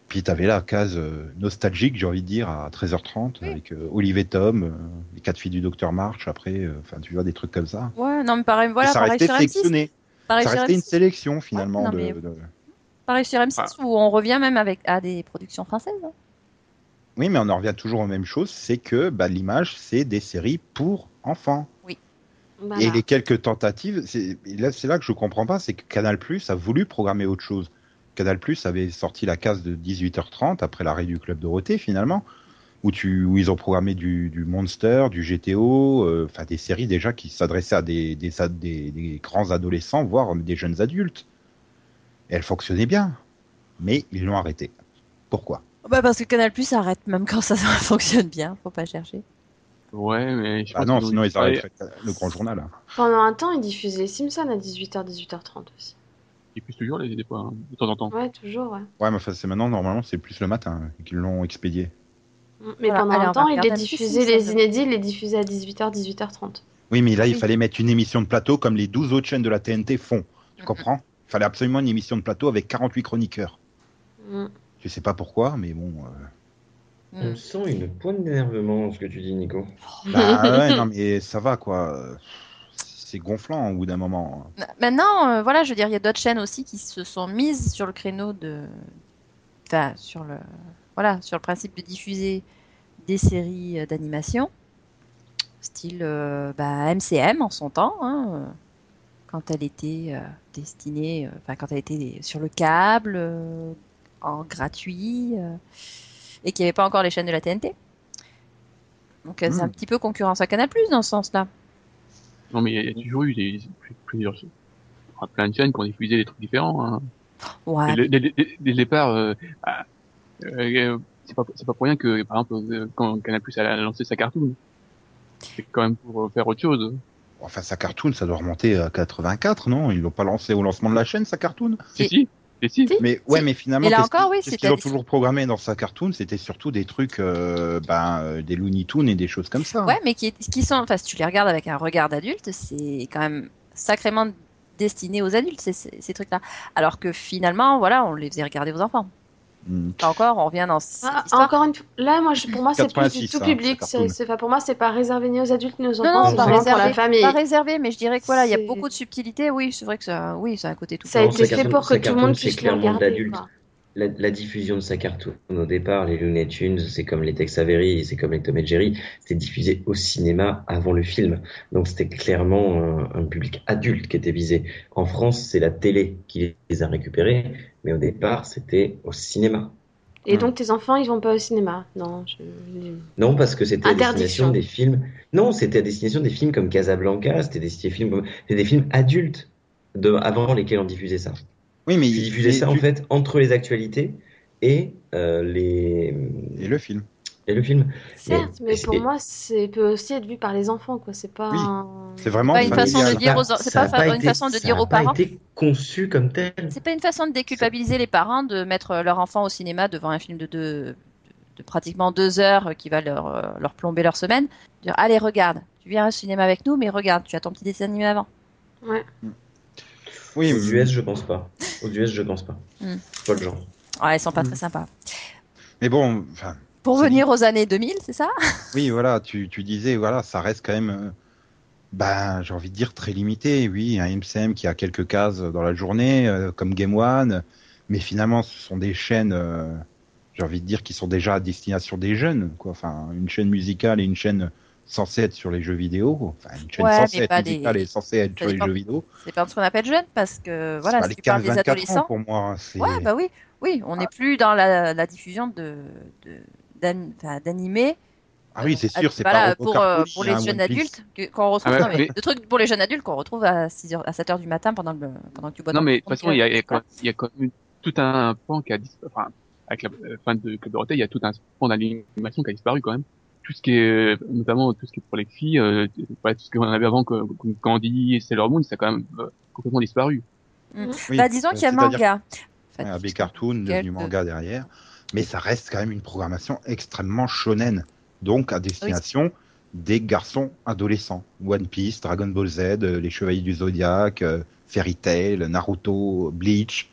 Puis tu avais la case euh, nostalgique, j'ai envie de dire, à 13h30, Oui. avec euh, Olive et Tom, euh, les quatre filles du docteur March, après, euh, enfin, tu vois, des trucs comme ça. Ouais, non, mais pareil, voilà, et ça pareil restait sur M6. sélectionné. Pareil Ça sur restait une M6. sélection, finalement. non, de, mais- de- Pareil sur M6, Ah. où on revient même avec à des productions françaises. hein. Oui, mais on en revient toujours aux mêmes choses, c'est que bah, l'image, c'est des séries pour enfants. Voilà. Et les quelques tentatives, c'est là, c'est là que je comprends pas, c'est que Canal Plus a voulu programmer autre chose. Canal Plus avait sorti la case de 18h30 après l'arrêt du club Dorothée finalement, où tu où ils ont programmé du, du Monster, du GTO, euh, enfin des séries déjà qui s'adressaient à des des, ad- des des grands adolescents, voire des jeunes adultes. Et elles fonctionnaient bien, mais ils l'ont arrêté. Pourquoi? Bah, parce que Canal Plus arrête même quand ça, ça fonctionne bien, faut pas chercher. Ouais, mais je Ah pense non, qu'ils ont sinon ils arrêteraient le grand journal. hein. Pendant un temps, ils diffusaient les Simpsons à 18h, 18h30 aussi. Ils poussent toujours les, des fois, hein, de temps en temps. Ouais, toujours, ouais. Ouais, mais enfin, c'est maintenant normalement c'est plus le matin qu'ils l'ont expédié. Mais Voilà, pendant allez, on un va temps, ils regarder les un petit diffusaient, les inédits, ils les diffusaient à 18h, 18h30. Oui, mais là, il Oui. fallait mettre une émission de plateau comme les 12 autres chaînes de la TNT font. Tu Mhm. comprends? Il fallait absolument une émission de plateau avec 48 chroniqueurs. Mm. Je sais pas pourquoi, mais bon. euh, On Mm. sent une pointe d'énervement, ce que tu dis, Nico. Bah ouais, non, mais ça va, quoi. C'est gonflant au bout d'un moment. Maintenant, euh, voilà, je veux dire, il y a d'autres chaînes aussi qui se sont mises sur le créneau de, enfin, sur le, voilà, sur le principe de diffuser des séries euh, d'animation, style euh, bah, MCM en son temps, hein, quand elle était euh, destinée, euh, enfin quand elle était sur le câble, euh, en gratuit, euh, et qu'il n'y avait pas encore les chaînes de la TNT. Donc euh, c'est un petit peu concurrence à Canal Plus dans ce sens-là. Non, mais il y a toujours eu des, plusieurs, enfin, plein de chaînes qui ont diffusé des trucs différents. Hein. Ouais. Dès dès- dès le départ, euh, ah, euh, c'est pas, c'est pas pour rien que, par exemple, euh, quand Canal Plus a lancé sa cartoon, c'est quand même pour faire autre chose. Enfin, sa cartoon, ça doit remonter à 84, non? Ils l'ont pas lancé au lancement de la chaîne, sa cartoon? Si, si, si. Mais ouais, mais finalement, Et là encore, qu'ils- oui, qu'ils ont toujours programmé dans sa cartoon C'était surtout des trucs, euh, ben, euh, des Looney Tunes et des choses comme ça. Ouais, mais qui, qui sont, enfin, si tu les regardes avec un regard d'adulte, c'est quand même sacrément destiné aux adultes, ces, ces, ces trucs-là. Alors que finalement, voilà, on les faisait regarder aux enfants. Mm. Encore, on revient dans Ah, encore une fois, là, moi, je- pour moi, c'est plus 86, du tout hein, public. c'est, enfin, pour moi, c'est pas réservé ni aux adultes ni aux Non, enfants. non, c'est pas vraiment pour la réservé, famille. pas réservé, mais je dirais que voilà, il y a beaucoup de subtilité. Oui, c'est vrai que ça, oui, c'est un côté tout. Ça a Non, été fait pour que tout le monde puisse le clairement de regarder. La, la diffusion de sa cartoon au départ, les Looney Tunes, c'est comme les Tex Avery, c'est comme les Tom et Jerry, c'était diffusé au cinéma avant le film. Donc c'était clairement un, un public adulte qui était visé. En France, c'est la télé qui les a récupérés, mais au départ, c'était au cinéma. Et Hmm. donc, tes enfants, ils vont pas au cinéma? Non, je... Non, parce que c'était à destination des films. Non, c'était à destination des films comme Casablanca, c'était des films, des films adultes de avant lesquels on diffusait ça. Oui, mais Ils diffusaient ça en fait entre les actualités et euh, les Et le film. et le film. Certes, Mais pour moi, c'est peut aussi être vu par les enfants, quoi. C'est pas. Oui. un- C'est vraiment Pas une façon de dire aux- c'est a pas une été- façon de dire aux parents. été conçu comme tel. C'est pas une façon de déculpabiliser les parents de mettre leur enfant au cinéma devant un film de deux, de pratiquement deux heures qui va leur, euh, leur plomber leur semaine. Dire, allez, regarde, tu viens au cinéma avec nous, mais regarde, tu as ton petit dessin animé avant. Ouais. Oui, Aux US, je pense pas. Aux US, je pense pas. C'est pas le genre. Ouais, ils sont pas Mm. très sympas. mais bon, enfin, Pour venir aux années 2000, c'est ça? Oui, voilà, tu, tu disais, voilà, ça reste quand même, ben, j'ai envie de dire très limité. Oui, un MCM qui a quelques cases dans la journée, euh, comme Game One, mais finalement, ce sont des chaînes, euh, j'ai envie de dire, qui sont déjà à destination des jeunes, quoi. Enfin, une chaîne musicale et une chaîne censée être sur les jeux vidéo. Enfin, une chaîne Ouais, censée être musicale des- et censée être sur les jeux vidéo. C'est pas ce qu'on appelle jeune, parce que voilà, si les tu parles des 15-24 ans adolescents. pour moi. hein, c'est- Ouais, bah oui, oui, on n'est plus dans la, la diffusion de, de d'animés. Ah oui, c'est euh, sûr, c'est voilà, pas pour, euh, pour les hein, jeunes adultes qu'on retrouve, Ah ouais, non, mais mais- de trucs pour les jeunes adultes qu'on retrouve à 6 heures, à 7 heures du matin pendant le, pendant que tu bois Non, mais de toute façon, il y a, il y a quand y a quand même tout un pan qui a disparu. Enfin, avec la euh, fin de Club Dorothée, il y a tout un pan d'animation qui a disparu quand même. Tout ce qui est, notamment tout ce qui est pour les filles, euh, voilà, tout ce qu'on avait avant comme, Candy et Sailor Moon, ça a quand même euh, complètement disparu. Oui, Bah, disons qu'il y a manga. Ouais, Enfin, AB Cartoon, devenu manga derrière. Mais ça reste quand même une programmation extrêmement shonen. Donc à destination des garçons adolescents. One Piece, Dragon Ball Z, euh, Les Chevaliers du Zodiac, euh, Fairy Tail, Naruto, Bleach.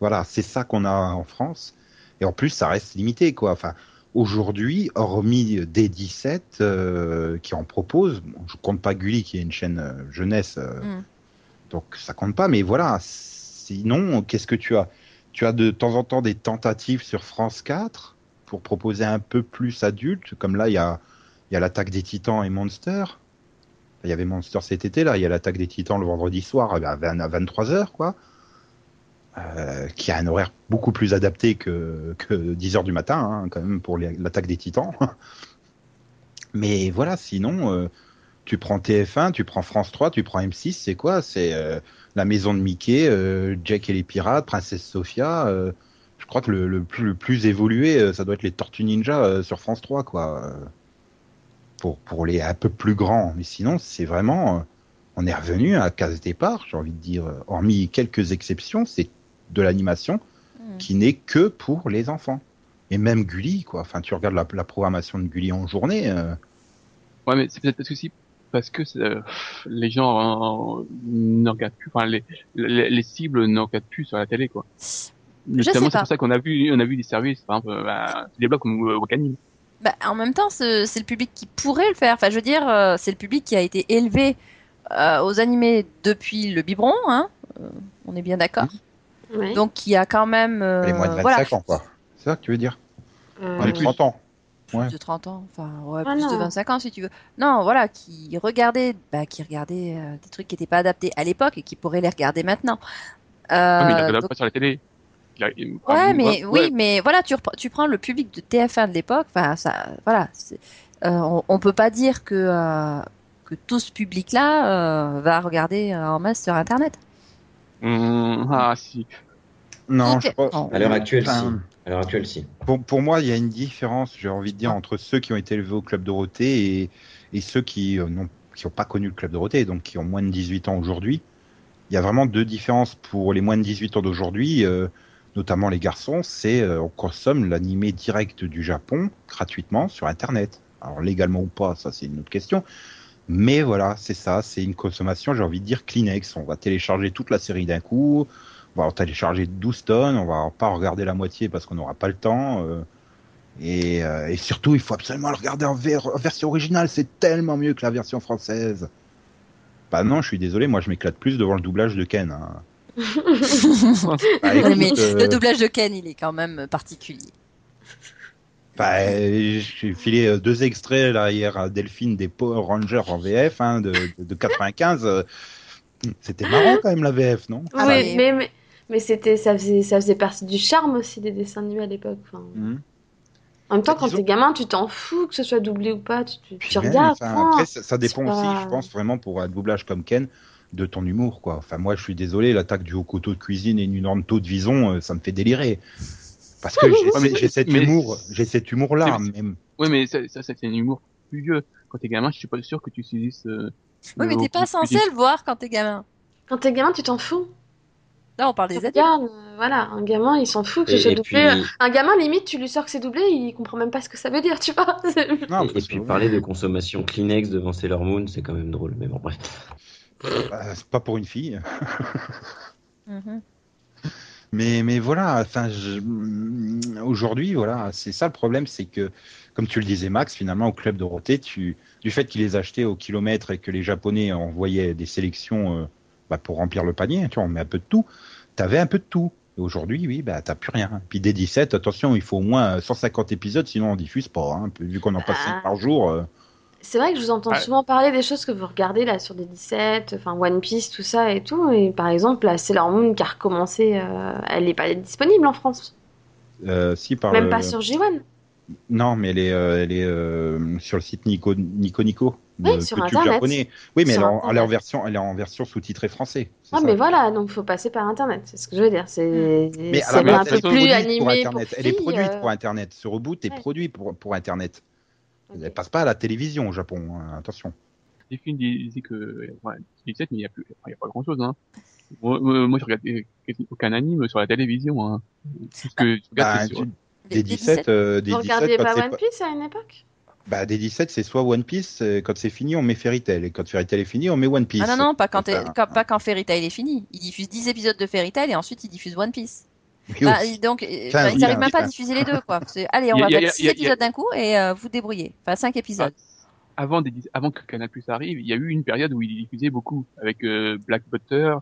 Voilà, c'est ça qu'on a en France. Et en plus, ça reste limité, quoi. Enfin, aujourd'hui, hormis D17, euh, qui en propose, bon, je compte pas Gulli, qui est une chaîne euh, jeunesse, euh, Mm. donc ça compte pas, mais voilà. Sinon, qu'est-ce que tu as? Tu as de temps en temps des tentatives sur France 4 pour proposer un peu plus adulte, comme là, il y a, y l'attaque des titans et Monster. Il y avait Monster cet été, là, il y a l'attaque des titans le vendredi soir à 23h, quoi. Euh, qui a un horaire beaucoup plus adapté que, que 10h du matin, hein, quand même, pour l'attaque des titans. Mais voilà, sinon, euh, tu prends TF1, tu prends France 3, tu prends M6, c'est quoi? C'est euh, la maison de Mickey, Jack et les pirates, Princesse Sophia. Je crois que le, le plus, le plus évolué, euh, ça doit être les Tortues Ninja euh, sur France 3, quoi. euh, pour, pour les un peu plus grands. Mais sinon, c'est vraiment. on est revenu à case départ, j'ai envie de dire. Hormis quelques exceptions, c'est de l'animation Mm. qui n'est que pour les enfants. Et même Gulli, quoi. Enfin, tu regardes la, la programmation de Gulli en journée. euh, Ouais, mais c'est peut-être parce que si, parce que euh, les gens euh, ne regardent plus, enfin les, les, les cibles ne regardent plus sur la télé, quoi. Sais c'est pour ça qu'on a vu, on a vu des services, par exemple, bah, des blocs comme euh, Wakanim. Bah, en même temps, c'est le public qui pourrait le faire. Enfin, je veux dire, euh, c'est le public qui a été élevé euh, aux animés depuis le biberon, hein. Euh, on est bien d'accord. Donc, qui a quand même, euh, les moins de 25 voilà, ans, quoi. C'est ça que tu veux dire? Euh, Moins de 30 ans. Ouais. plus de 30 ans, enfin, ouais, Ah plus de non. 25 ans si tu veux. Non, voilà, qui regardait, bah, qui regardait euh, des trucs qui n'étaient pas adaptés à l'époque et qui pourraient les regarder maintenant. Euh, Ah, mais il la regarde donc- pas sur la télé. Il a- il- Ouais, mais ouais, oui, mais voilà, tu, tu prends le public de TF1 de l'époque, enfin ça, voilà, euh, on, on peut pas dire que euh, que tout ce public-là euh, va regarder en masse sur Internet. Hum, ah, si. Non, je crois. Non. À l'heure actuelle, si. Enfin, À l'heure actuelle, si. Pour, pour moi, il y a une différence, j'ai envie de dire, entre ceux qui ont été élevés au Club Dorothée et, et ceux qui n'ont qui n'ont pas connu le Club Dorothée, donc qui ont moins de 18 ans aujourd'hui. Il y a vraiment deux différences pour les moins de 18 ans d'aujourd'hui, euh, notamment les garçons, c'est euh, on consomme l'animé direct du Japon gratuitement sur Internet. Alors légalement ou pas, ça c'est une autre question. Mais voilà, c'est ça, c'est une consommation, j'ai envie de dire Kleenex. On va télécharger toute la série d'un coup, on va en télécharger 12 tonnes, on va pas regarder la moitié parce qu'on n'aura pas le temps. euh, et, euh, surtout, il faut absolument le regarder en version originale, c'est tellement mieux que la version française. Bah non, je suis désolé, moi je m'éclate plus devant le doublage de Ken. hein. Bah, Ouais, écoute, mais euh, le doublage de Ken, il est quand même particulier. bah, euh, j'ai filé euh, deux extraits là hier à Delphine des Power Rangers en VF hein, de, de, de 95. euh, C'était marrant quand même la VF, non? Ah, oui, mais- mais, mais, mais c'était, ça, faisait, ça faisait partie du charme aussi des dessins animés à l'époque. Enfin, Mhm. En même temps, Bah, quand t'es gamin, tu t'en fous que ce soit doublé ou pas. Tu, regardes. enfin, après, ça, ça dépend aussi, pas- je pense, vraiment pour un doublage comme Ken, de ton humour, quoi. Enfin, moi, je suis désolé, l'attaque du haut couteau de cuisine et une orneto de vison, euh, ça me fait délirer. Parce que j'ai cet mais- humour, j'ai cet humour-là, C'est- même. Ouais, mais ça, c'est un humour plus vieux. Quand t'es gamin, je suis pas sûr que tu utilises. euh, Oui, mais t'es pas censé le voir quand t'es gamin. Quand t'es gamin, tu t'en fous. Là, on parle Tu des adultes. euh, voilà, un gamin, il s'en fout que Et, ce soit et doublé. puis, Un gamin, limite, tu lui sors que c'est doublé, il comprend même pas ce que ça veut dire, tu vois. Non, et, puis parler de consommation Kleenex devant Sailor Moon, c'est quand même drôle. Mais bon, bref. Bah, c'est pas pour une fille. Mhm. Mais, mais voilà, enfin, aujourd'hui, voilà, c'est ça le problème, c'est que, comme tu le disais, Max, finalement, au club Dorothée, tu, du fait qu'ils les achetaient au kilomètre et que les Japonais envoyaient des sélections euh, bah, pour remplir le panier, tu vois, on met un peu de tout, t'avais un peu de tout. Et aujourd'hui, oui, bah, t'as plus rien. Puis dès 17, attention, il faut au moins 150 épisodes, sinon on diffuse pas, hein, vu qu'on en passe Ah. 5 par jour. euh, C'est vrai que je vous entends Ouais. souvent parler des choses que vous regardez là sur des 17, enfin One Piece, tout ça et tout. Et par exemple, la Sailor Moon qui a recommencé, euh, elle est pas disponible en France. euh, si par Même le- pas sur J1. Non, mais elle est, euh, elle est euh, sur le site Nico Nico Nico, Oui, sur YouTube Internet. japonais. Oui, mais elle, Sur est en- elle est en Internet. version, elle est en version sous-titrée français. Ah, ça. mais voilà, donc faut passer par Internet, c'est ce que je veux dire. C'est la un peu elle est plus produite pour animé pour Internet. Elle est produite euh, pour Internet. Ce reboot est ouais. produit pour, pour Internet. Ok. Elle passe pas à la télévision au Japon. hein, Attention. Les films disaient que. Ouais, 17, mais il y a, plus, enfin, il y a pas grand chose. Hein. Moi, moi, je regarde quasi aucun anime sur la télévision. Hein. Tout ce que regardes, Bah, sur- Des- des des 17, euh, des Vous 17, regardiez quand pas c'est One Piece à une époque? Bah, des 17, c'est soit One Piece, euh, quand c'est fini, on met Fairy Tail. Et quand Fairy Tail est fini, on met One Piece. Ah non, non, pas quand, Enfin, quand- pas quand Fairy Tail est fini. Ils diffusent 10 épisodes de Fairy Tail et ensuite ils diffusent One Piece. Bah, donc, Enfin, bah, ils n'arrivent même pas à diffuser les deux, quoi. Allez, on va mettre 6 il y a- épisodes d'un coup et euh, vous débrouillez. Enfin, 5 épisodes. avant, des, avant que Canal Plus arrive, il y a eu une période où il diffusait beaucoup avec euh, Black Butter.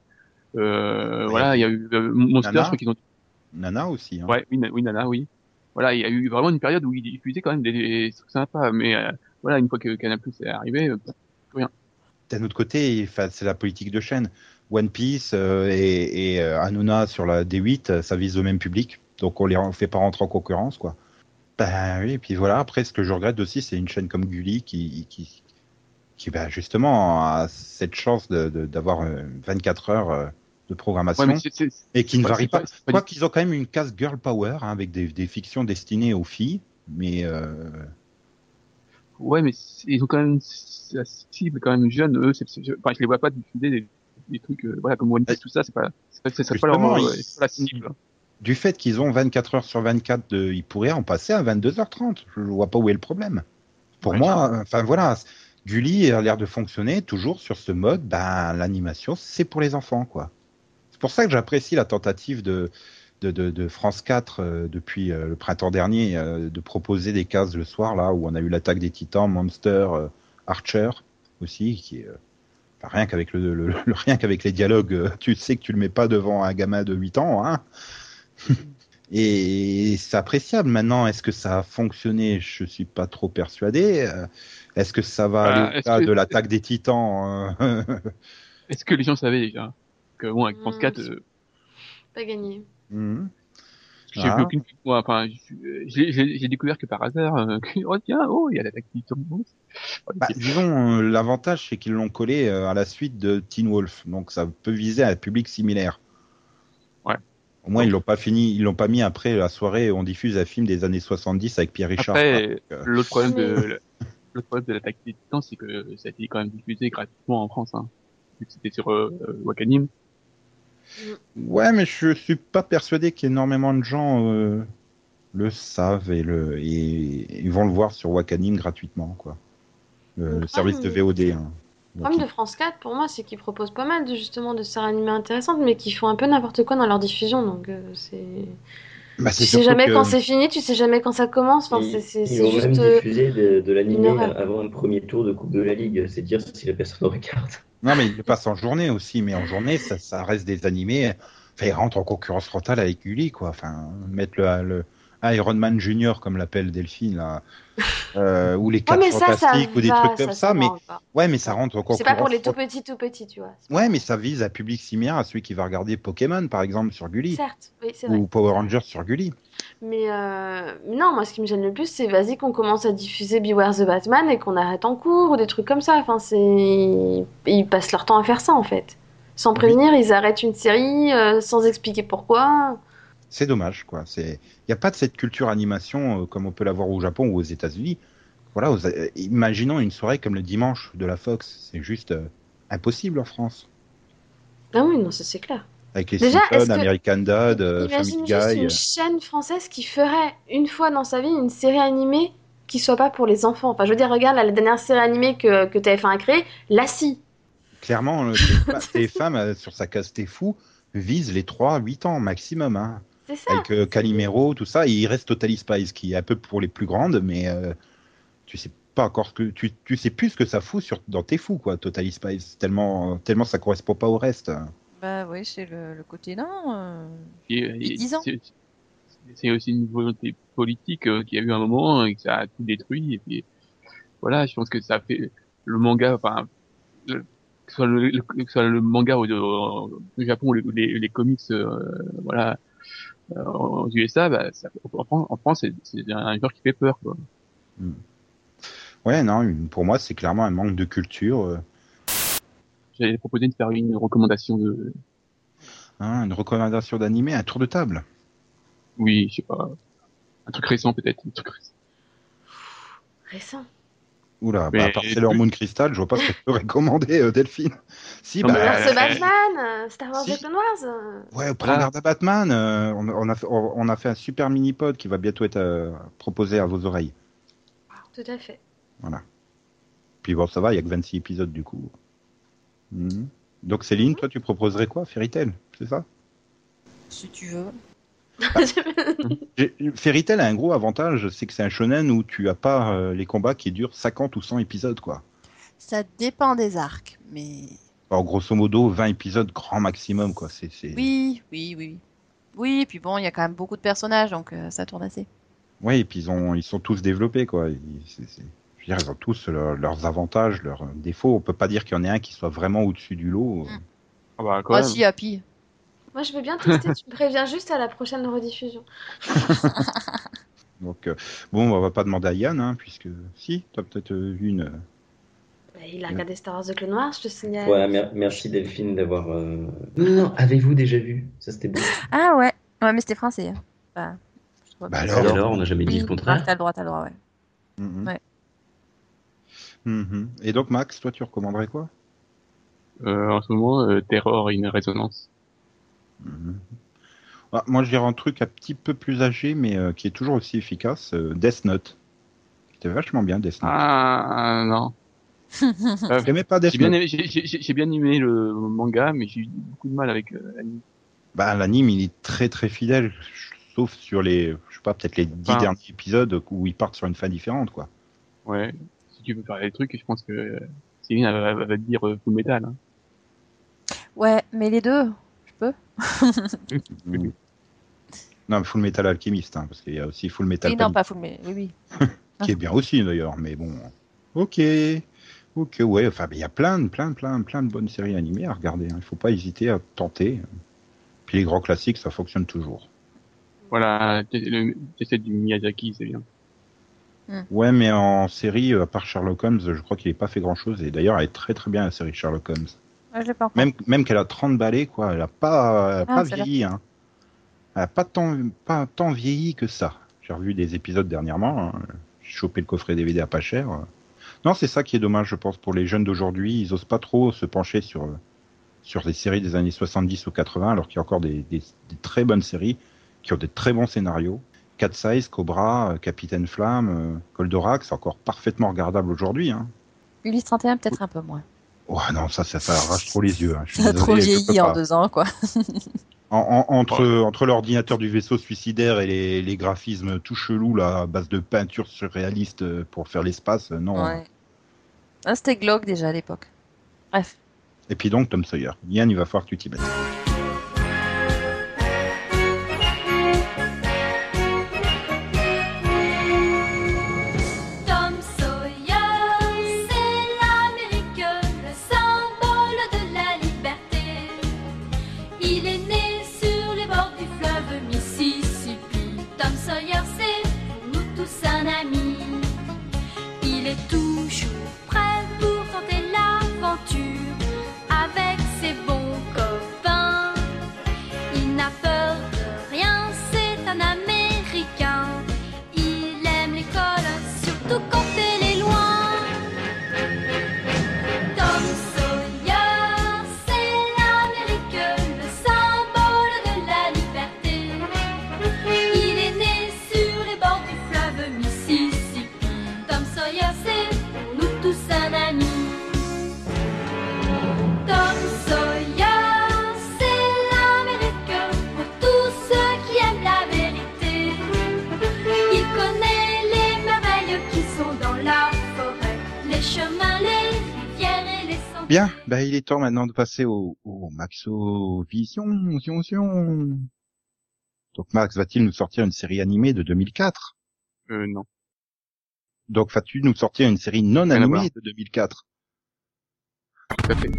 Euh, Oui. voilà, il y a eu euh, Monster, Nana. je crois qu'ils ont. Nana aussi. Hein. Ouais, oui, Na- oui, Nana, oui. Voilà, il y a eu vraiment une période où il diffusait quand même des, des trucs sympas, mais euh, voilà, une fois que Canal Plus est arrivé, euh, D'un autre côté, c'est la politique de chaîne. One Piece euh, et, et euh, Hanouna sur la D8, euh, ça vise le même public. Donc on les fait pas rentrer en concurrence, quoi. Ben oui, et puis voilà. Après, ce que je regrette aussi, c'est une chaîne comme Gulli qui, qui, qui ben, justement a cette chance de- de- d'avoir euh, 24 heures de programmation ouais, c'est, et qui ne varie pas- pas. du- qu'ils ont quand même une case girl power hein, avec des, des fictions destinées aux filles, mais euh, ouais, mais ils ont quand même la cible quand même jeune. Eux, c'est- je- enfin, je les vois pas diffuser des, des trucs, euh, voilà, comme One Piece, tout ça, c'est pas, c'est pas, c'est pas leur, Justement, euh, ils- c'est pas la cible. du fait qu'ils ont 24 heures sur 24, de, ils pourraient en passer à 22h30. Je vois pas où est le problème. Pour Ouais, moi, enfin voilà, Gulli a l'air de fonctionner toujours sur ce mode. Ben l'animation, c'est pour les enfants, quoi. C'est pour ça que j'apprécie la tentative de de, de, de France 4 euh, depuis euh, le printemps dernier euh, de proposer des cases le soir là où on a eu l'attaque des Titans, Monster, Archer aussi, qui enfin, rien qu'avec le, le- le- rien qu'avec les dialogues, euh, tu sais que tu le mets pas devant un gamin de 8 ans, hein. Et c'est appréciable. Maintenant, est-ce que ça a fonctionné? Je suis pas trop persuadé. Euh, Est-ce que ça va Bah, aller est-ce au-delà que- de l'attaque des titans euh, Est-ce que les gens savaient déjà que bon, avec France Hmm, 4, euh, Pas gagné. mhm. J'ai Ah. vu aucune, moi, enfin, je- j'ai j'ai- j'ai découvert que par hasard, euh, que, oh tiens, oh, il y a l'attaque des Titans. Oh, Bah, disons, euh, l'avantage, c'est qu'ils l'ont collé euh, à la suite de Teen Wolf, donc ça peut viser un public similaire. Ouais. Au moins, ils l'ont pas fini, ils l'ont pas mis après la soirée où on diffuse un film des années 70 avec Pierre Richard. Euh, l'autre problème de l'autre problème de l'attaque des Titans, c'est que ça a été quand même diffusé gratuitement en France, hein, vu que c'était sur euh, euh, Wakanim. Ouais, mais je suis pas persuadé qu'énormément de gens euh, le savent et le et ils vont le voir sur Wakanim gratuitement, quoi. Le, Le service de VOD. Hein. Le problème de France 4, pour moi, c'est qu'ils proposent pas mal de, justement, de séries animées intéressantes, mais qui font un peu n'importe quoi dans leur diffusion, donc euh, c'est... bah, Tu sais jamais que- quand c'est fini, tu sais jamais quand ça commence, enfin, Ils- c'est- Ils ont même juste... euh, diffusé de, de l'animé avant le premier tour de Coupe de la Ligue. C'est dire si la personne regarde. Non, mais il passe en journée aussi, mais en journée, ça, ça reste des animés. Enfin, il rentre en concurrence frontale avec Gulli, quoi. Enfin, mettre le, le Iron Man Junior, comme l'appelle Delphine, là, euh, ou les Ouais, quatre ça fantastiques, ou des va, trucs comme ça, mais encore. ouais, mais ça rentre en concurrence. C'est pas pour les tout petits, tout petits, tu vois. Ouais, mais ça vise un public similaire à celui qui va regarder Pokémon, par exemple, sur Gulli, Certes, oui, c'est vrai. ou Power Rangers sur Gulli. Mais euh, non, moi, ce qui me gêne le plus, c'est vas-y qu'on commence à diffuser Beware the Batman et qu'on arrête en cours ou des trucs comme ça. Enfin, c'est ils passent leur temps à faire ça en fait, sans prévenir, ils arrêtent une série euh, sans expliquer pourquoi. C'est dommage, quoi. C'est, il n'y a pas de cette culture animation euh, comme on peut l'avoir au Japon ou aux États-Unis. Voilà, aux- euh, imaginons une soirée comme le dimanche de la Fox, c'est juste euh, impossible en France. Ah oui, non, ça c'est clair. Avec les Déjà, Simpsons, que- American Dad, euh, Imagine Family juste Guy. une euh, chaîne française qui ferait une fois dans sa vie une série animée qui soit pas pour les enfants. Enfin, je veux dire, regarde la dernière série animée que, que TF1 a créée, Lassie. Clairement, le TF1 TF1, euh, sur sa case T'es fou vise les 3-8 ans maximum. Hein. Ça. Avec euh, Calimero, tout ça. Et il reste Totally Spies, qui est un peu pour les plus grandes, mais euh, tu sais pas encore ce que tu, tu sais plus ce que ça fout sur, dans T'es fou, quoi, Totally Spies. Tellement, tellement ça correspond pas au reste. Bah oui, c'est le, le côté non. euh, Et, et Depuis 10 ans. c'est- aussi une volonté politique euh, qu'il y a eu un moment et que ça a tout détruit. Et puis voilà, je pense que ça fait le manga, enfin, le- que ce soit le, le- que soit le manga au, Japon ou les, comics, euh, voilà, euh, aux USA, bah, ça, en, France- en France, c'est un genre qui fait peur. Quoi. Ouais, non, pour moi, c'est clairement un manque de culture. euh, J'avais proposé de faire une recommandation de, hein, une recommandation d'animé, un tour de table. oui, je sais pas, un truc récent peut-être, un truc récent. Récent. Oula, Mais- bah, à part Sailor Moon Crystal, je vois pas ce que tu peux recommander, euh, Delphine. Si, Non, bah, euh, c'est Batman, Star Wars si. Clone Wars. Ouais, prends garde à Batman. euh, on, on a fait, on, on a fait un super mini-pod qui va bientôt être euh, proposé à vos oreilles. Tout à fait. Puis bon, ça va, il y a que 26 épisodes du coup. Mhm. Donc Céline, toi tu proposerais quoi Fairy Tail, c'est ça? Si tu veux. Fairy Tail a un gros avantage, c'est que c'est un shonen où tu as pas euh, les combats qui durent 50 ou 100 épisodes quoi. Ça dépend des arcs, mais Alors grosso modo 20 épisodes grand maximum quoi. C'est, oui, oui, oui. Oui, et puis bon, il y a quand même beaucoup de personnages, donc euh, ça tourne assez. Ouais, et puis ils, ont, ils sont tous développés quoi. Ils, Je veux dire, ils ont tous leur- leurs avantages, leurs défauts. On peut pas dire qu'il y en ait un qui soit vraiment au-dessus du lot. Mm. Ah bah, quand Ah même. si, Happy. Moi, je veux bien tester. tu me préviens juste à la prochaine rediffusion. Donc euh, bon, on va pas demander à Yann, hein, puisque si, t'as peut-être euh, vu une. Bah, il a regardé Star Wars The Clone Wars, je te signale. Voilà, mer- merci Delphine d'avoir. euh, Non, non, avez-vous déjà vu? Ça c'était bon. Ah ouais. Ouais, mais c'était français. Bah, Bah alors on n'a jamais dit Oui, le contraire. T'as le droit, t'as le droit, ouais. Mhm. Ouais. Mhm. Et donc Max, toi tu recommanderais quoi? Euh, en ce moment, euh, Terror in Résonance. Mhm. Ah, Moi je dirais un truc un petit peu plus âgé, mais euh, qui est toujours aussi efficace, euh, Death Note. C'était vachement bien Death Note. Ah non. Euh, T'aimais pas Death J'ai bien, Note aimé, j'ai, j'ai- j'ai bien aimé le manga, mais j'ai eu beaucoup de mal avec euh, l'anime. Bah l'anime il est très très fidèle, sauf sur les, je sais pas, peut-être les dix Enfin. derniers épisodes où ils partent sur une fin différente quoi. Ouais. Si tu veux faire des trucs, je pense que Céline elle, va- elle va te dire full metal. Hein. Ouais, mais les deux, Non, Full Metal Alchemist, hein, parce qu'il y a aussi Full Metal Oui, non, pas full, oui, oui. qui est bien aussi d'ailleurs, mais bon. Ok, ok, ouais, enfin, il y a plein, de- plein, plein, plein de bonnes séries animées à regarder. hein. Il faut pas hésiter à tenter. Puis les grands classiques, ça fonctionne toujours. Voilà, le c'est du Miyazaki, c'est bien. Ouais, mais en série, à part Sherlock Holmes, je crois qu'il n'est pas fait grand chose. Et d'ailleurs, elle est très très bien la série Sherlock Holmes. Je. Même, même qu'elle a 30 balais, quoi. Elle a pas, elle a Ah, pas vieilli, hein. Elle a pas tant, pas tant vieilli que ça. J'ai revu des épisodes dernièrement. hein. J'ai chopé le coffret DVD à pas cher. Non, c'est ça qui est dommage, je pense, pour les jeunes d'aujourd'hui. Ils osent pas trop se pencher sur, sur des séries des années 70 ou 80, alors qu'il y a encore des, des, des très bonnes séries qui ont des très bons scénarios. Cat Size, Cobra, Capitaine Flamme, euh, Goldorak, c'est encore parfaitement regardable aujourd'hui. Hein. Ulysse 31, peut-être un peu moins. Oh non, ça, ça, ça arrache trop les yeux. hein. Je suis Ça a trop désolé, peux vieilli en deux ans, quoi. En- en- entre entre l'ordinateur du vaisseau suicidaire et les, les graphismes tout chelous là, à base de peinture surréaliste euh, pour faire l'espace, euh, non. Ouais. Ah, C'était glauque déjà à l'époque. Bref. Et puis donc Tom Sawyer. Yann, il va falloir que tu t'y mettes. Bien, bah il est temps maintenant de passer au, au Maxo Vision, Vision, Vision. Donc Max va-t-il nous sortir une série animée de 2004 Euh, non. Donc vas-tu nous sortir une série non animée de 2004 Tout à fait.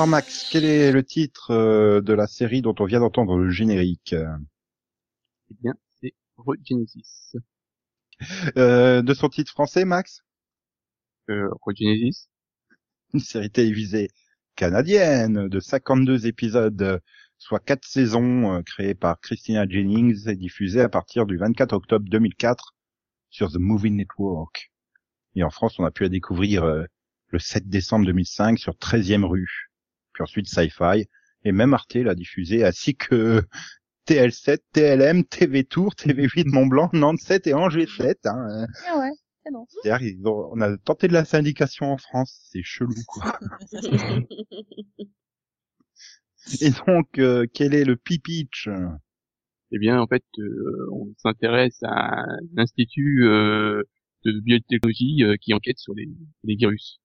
Alors Max, quel est le titre euh, de la série dont on vient d'entendre le générique? Eh bien, c'est Regenesis. euh, De son titre français, Max? Euh, Regenesis. Une série télévisée canadienne de 52 épisodes, soit 4 saisons, euh, créée par Christina Jennings et diffusée à partir du 24 octobre 2004 sur The Movie Network. Et en France, on a pu la découvrir euh, le 7 décembre 2005 sur 13e rue. Puis ensuite Sci-Fi. Et même Arte l'a diffusée, ainsi que TL7, TLM, TV Tour, TV8 Mont-Blanc, Nantes 7 et Angers 7. Hein. Ah ouais, c'est non. C'est-à-dire, on a tenté de la syndication en France. C'est chelou, quoi. Et donc, euh, quel est le pitch Eh bien, en fait, euh, on s'intéresse à un institut euh, de biotechnologie euh, qui enquête sur les, les virus.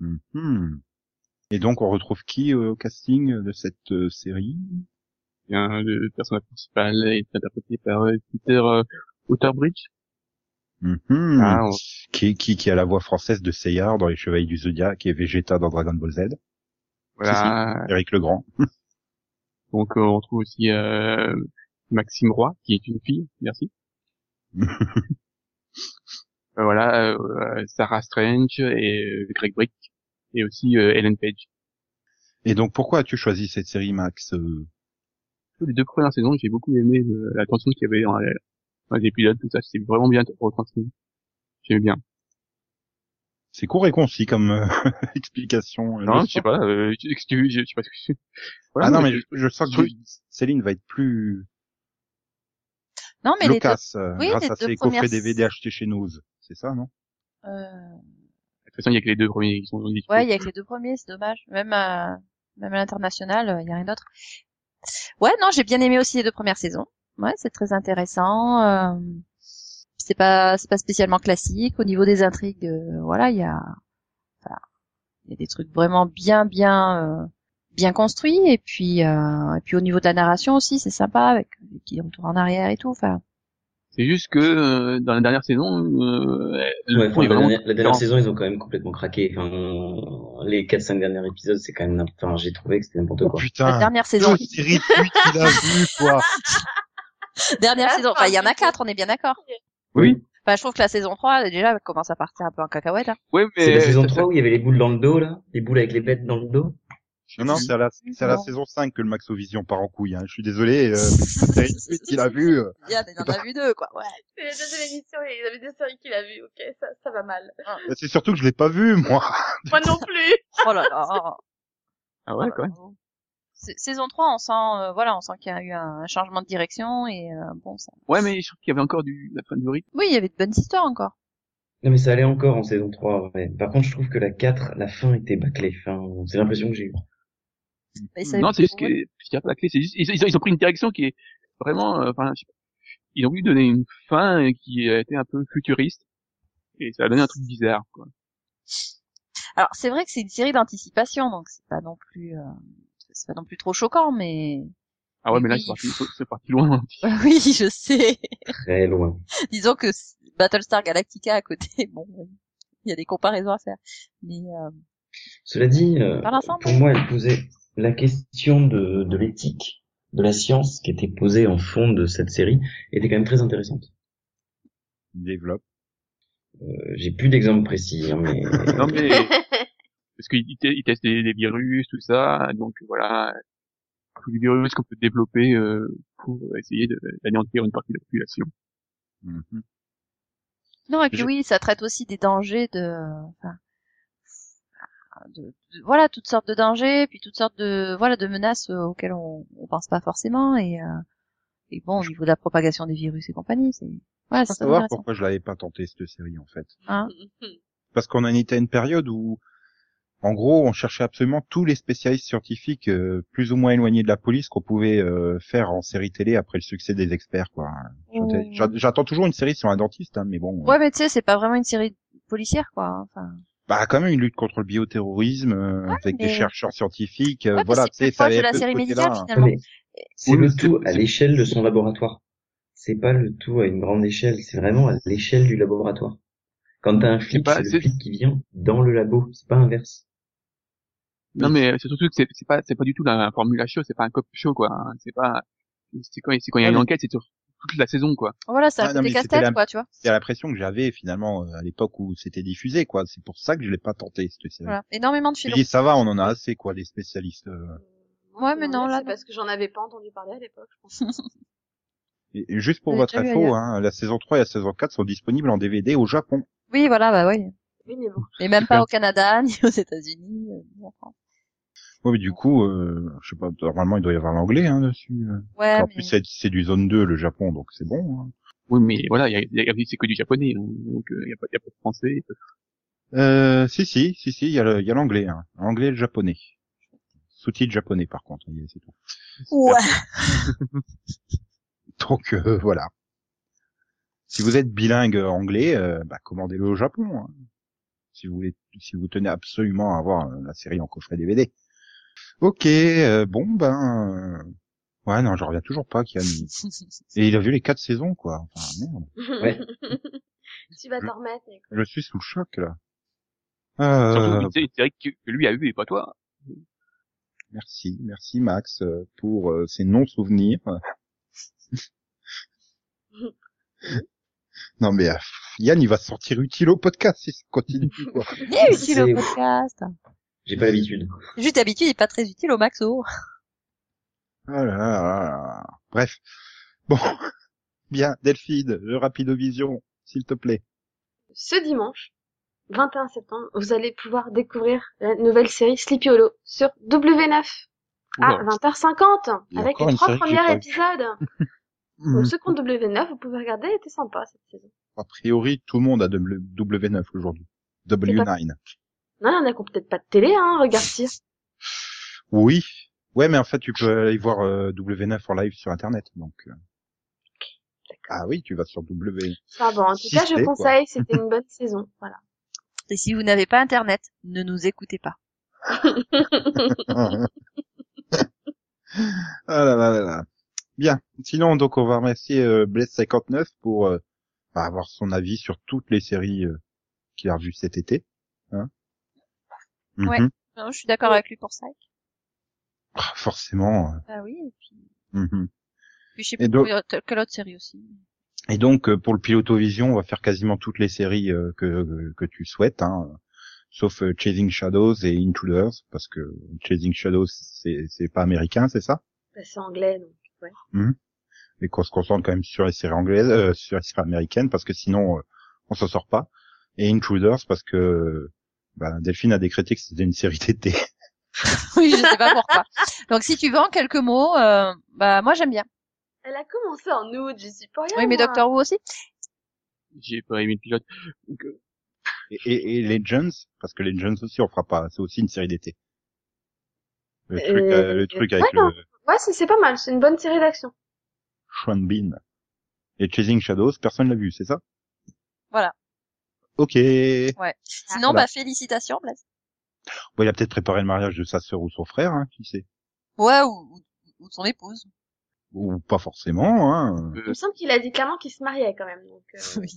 Mhm. Et donc, on retrouve qui euh, au casting de cette euh, série? Eh Bien, le personnage principal est interprété par euh, Peter euh, Outerbridge. Mhm. Ah, on- qui, qui, qui a la voix française de Seyard dans Les Chevaliers du Zodiac et Vegeta dans Dragon Ball Z. voilà. Eric Legrand. Donc, euh, on trouve aussi euh, Maxime Roy, qui est une fille. Merci. Euh, voilà, euh, Sarah Strange et Greg Brick et aussi euh, Ellen Page. Et donc pourquoi as-tu choisi cette série, Max Euh, Les deux premières saisons, j'ai beaucoup aimé le- la tension qu'il y avait dans, les- dans les épisodes, tout ça, c'est vraiment bien retransmis. J'aimais bien. C'est court et concis comme euh, explication. euh, Non, je sais pas, euh, je, je, je, je sais pas ce que je Voilà, ah non, mais mais je, je sens je- que Céline va être plus Non, mais les deux, euh, oui, grâce les à deux ses coffrets premières- DVD achetés chez Nose. C'est ça, non? Euh, toute façon, il y a que les deux premiers qui sont dispo. ouais, il y a que les deux premiers, c'est dommage. Même à, même à l'international, il y a rien d'autre. Ouais, non, j'ai bien aimé aussi les deux premières saisons. Ouais, c'est très intéressant. euh, c'est pas, c'est pas spécialement classique. Au niveau des intrigues, euh, voilà, il y a, enfin, il y a des trucs vraiment bien, bien, euh, bien construits. Et puis, euh, et puis au niveau de la narration aussi, c'est sympa avec des petits retours en arrière et tout. Enfin, C'est juste que euh, dans la dernière saison, euh, Ouais, enfin, la, dernière, la saison, ils ont quand même complètement craqué. Enfin, les 4-5 derniers épisodes, c'est quand même, enfin, j'ai trouvé que c'était n'importe Oh quoi. la putain dernière saison, série qu'il a vu, quoi dernière Ah, saison. Enfin, il y en a pardon. quatre, on est bien d'accord. Oui. Enfin, je trouve que la saison 3, déjà, elle commence à partir un peu en cacahuète. Là. Ouais, mais C'est la saison ça- 3 où il y avait les boules dans le dos, là. Les boules avec les bêtes dans le dos. Non, non, c'est à la, c'est à la saison 5 que le Maxovision part en couille. Hein. Je suis désolé, euh, qu'il a vu. euh, Il y en a vu deux, quoi. Ouais. C'est la deuxième émission et il y avait des séries qu'il a vues. Ok, ça, ça va mal. bah, C'est surtout que je l'ai pas vu, moi. Moi non plus. Oh là là. Ah ouais, quand même. Saison 3, on sent, euh, voilà, on sent qu'il y a eu un changement de direction et euh, bon, ça. Ouais, mais je trouve qu'il y avait encore du, la fin du rythme. Oui, il y avait de bonnes histoires encore. Non, mais ça allait encore en saison 3, ouais. Par contre, je trouve que la 4, la fin était bâclée. Enfin, c'est l'impression que j'ai eue. Mais ça- Non, c'est juste que, je dirais pas la clé, c'est juste, ils, ils ont, ils ont pris une direction qui est vraiment, euh, enfin, ils ont voulu donner une fin qui a été un peu futuriste. Et ça a donné un truc bizarre, quoi. Alors, c'est vrai que c'est une série d'anticipation, donc c'est pas non plus, euh, c'est pas non plus trop choquant, mais Ah ouais, mais là, Oui. c'est parti, c'est parti loin. oui, je sais. Très loin. Disons que Battlestar Galactica à côté, bon, il y a des comparaisons à faire, mais euh, Cela dit, euh, pour moi, elle posait la question de, de l'éthique, de la science qui était posée en fond de cette série, était quand même très intéressante. Développe. Euh, j'ai plus d'exemples précis, hein, mais non, mais, parce qu'ils ils te- ils testent des, des virus, tout ça, donc voilà, tous les virus qu'on peut développer euh, pour essayer d'anéantir une partie de la population. Mhm. Non, et puis Je- oui, ça traite aussi des dangers de, enfin, de, de- voilà, toutes sortes de dangers, puis toutes sortes de, voilà, de menaces euh, auxquelles on, on pense pas forcément, et, euh, et bon, au niveau de la propagation des virus et compagnie, c'est, voilà, Je c'est veux savoir pourquoi je l'avais pas tenté cette série en fait. Hein Parce qu'on en était à une période où, en gros, on cherchait absolument tous les spécialistes scientifiques euh, plus ou moins éloignés de la police qu'on pouvait euh, faire en série télé après le succès des experts. quoi. J'attends- Mmh. j'a- J'attends toujours une série sur un dentiste, hein, mais bon. Ouais, mais tu sais, c'est pas vraiment une série policière, quoi. hein, Enfin, Bah quand même une lutte contre le bioterrorisme euh, avec des chercheurs scientifiques. euh, Ouais, voilà, c'est tu sais, plus ça de la série médicale, hein. finalement. c'est le tout à l'échelle de son laboratoire. C'est pas le tout à une grande échelle, c'est vraiment à l'échelle du laboratoire. Quand t'as un flic, c'est le flic qui vient dans le labo, c'est pas inverse. Non, mais c'est surtout que c'est pas, c'est pas du tout la formule show, c'est pas un cop show, quoi. hein. C'est pas, c'est quand, c'est quand il y a une enquête, c'est toute la saison, quoi. Voilà, c'est Ah, un non, côté mais c'était casse-tête, la- quoi, tu vois. C'est l'impression que j'avais finalement euh, à l'époque où c'était diffusé, quoi. C'est pour ça que je l'ai pas tenté cette série. Voilà. Énormément de Je filons. dis ça va, on en a assez, quoi, les spécialistes. euh. Ouais, mais non, là, c'est non. parce que j'en avais pas entendu parler à l'époque, je pense. Et et juste pour votre info, hein, la saison 3 et la saison 4 sont disponibles en DVD au Japon. Oui, voilà, bah oui. Oui, mais bon. Et même Super. pas au Canada, ni aux États-Unis, euh, ni en France. Ouais, mais du coup, euh, je sais pas, normalement il doit y avoir l'anglais hein, dessus. euh. Ouais, en mais... plus c'est c'est du zone 2 le Japon, donc c'est bon. hein. Oui, mais voilà, il y a, il y a- c'est que du japonais, hein. donc il y a pas, il y a pas de français. Euh, si si, si si, il y a le- il y a l'anglais, hein. anglais et le japonais. Sous-titres japonais par contre, oui, c'est tout. Ouais. Donc euh, voilà. Si vous êtes bilingue anglais, euh, bah, commandez-le au Japon. hein. Si vous voulez, si vous tenez absolument à avoir euh, la série en coffret DVD. Ok, euh, bon ben, euh, Ouais, non, j'en reviens toujours pas, Kian. Et il a vu les quatre saisons, quoi. Enfin, merde. Ouais. tu vas t'en remettre. Je suis sous le choc, là. Surtout Euh, une série que, que lui a eu et pas toi. merci, merci Max euh, pour euh, ces non-souvenirs. non mais euh, Yann, il va se sentir utile au podcast si ça continue. Quoi. Il est utile au podcast. J'ai pas l'habitude. Juste d'habitude, il est pas très utile au maxo. Ah là là là là. Bref. Bon. Bien, Delphine, le Rapidovision, s'il te plaît. Ce dimanche, 21 septembre, vous allez pouvoir découvrir la nouvelle série Sleepy Hollow sur W9 à Oula. Il20h50 y a avec encore les une trois série que j'ai premiers pas vue. épisodes. Ceux qui ont W9, vous pouvez regarder, elle était sympa cette saison. A priori, tout le monde a W- W9 aujourd'hui. W9. Non, il y en a qui ont peut-être pas de télé, hein, regarde-t-il. Oui. Ouais, mais en fait, tu peux aller voir euh, W9 en live sur Internet. Donc. euh. Ah oui, tu vas sur W. Enfin bon, en tout cas, je conseille, c'était une bonne saison. Voilà. Et si vous n'avez pas internet, ne nous écoutez pas. ah là là là là. Bien. Sinon, donc, on va remercier euh, Blaise59 pour euh, bah, avoir son avis sur toutes les séries euh, qu'il a revues cet été. Hein Mhm. Ouais. Non, je suis d'accord avec lui pour ça. Ah, Forcément. Ah oui, et puis, mhm. puis je sais Et plus donc- quelle- autre série aussi. Et donc, euh, pour le Pilotovision, on va faire quasiment toutes les séries euh, que, que tu souhaites, hein, sauf Chasing Shadows et Intruders, parce que Chasing Shadows, c'est c'est pas américain, c'est ça? Bah, c'est anglais, donc. Et qu'on se concentre quand même sur les séries anglaises, euh, sur les séries américaines, parce que sinon, euh, on s'en sort pas. Et Intruders, parce que bah, Delphine a décrété que c'était une série d'été. oui, je sais pas pourquoi. Donc si tu veux en quelques mots, euh, bah moi j'aime bien. Elle a commencé en août, je suis pas rien. Oui, mais. Doctor Who aussi. J'ai pas aimé le pilote. Euh, Et, et, et Legends, parce que Legends aussi, on fera pas. C'est aussi une série d'été. Le truc, Euh, euh, le truc avec ouais, non. le Ouais, c'est c'est pas mal, c'est une bonne série d'action. Sean Bean. Et Chasing Shadows, personne l'a vu, c'est ça? Voilà. Ok. Ouais. Sinon, Voilà. bah félicitations, Blaise. Bon, il a peut-être préparé le mariage de sa sœur ou son frère, hein, qui sait. Ouais, ou, ou- ou de son épouse. Ou pas forcément, hein. Il me semble qu'il a dit clairement qu'il se mariait quand même. Donc, euh, Oui.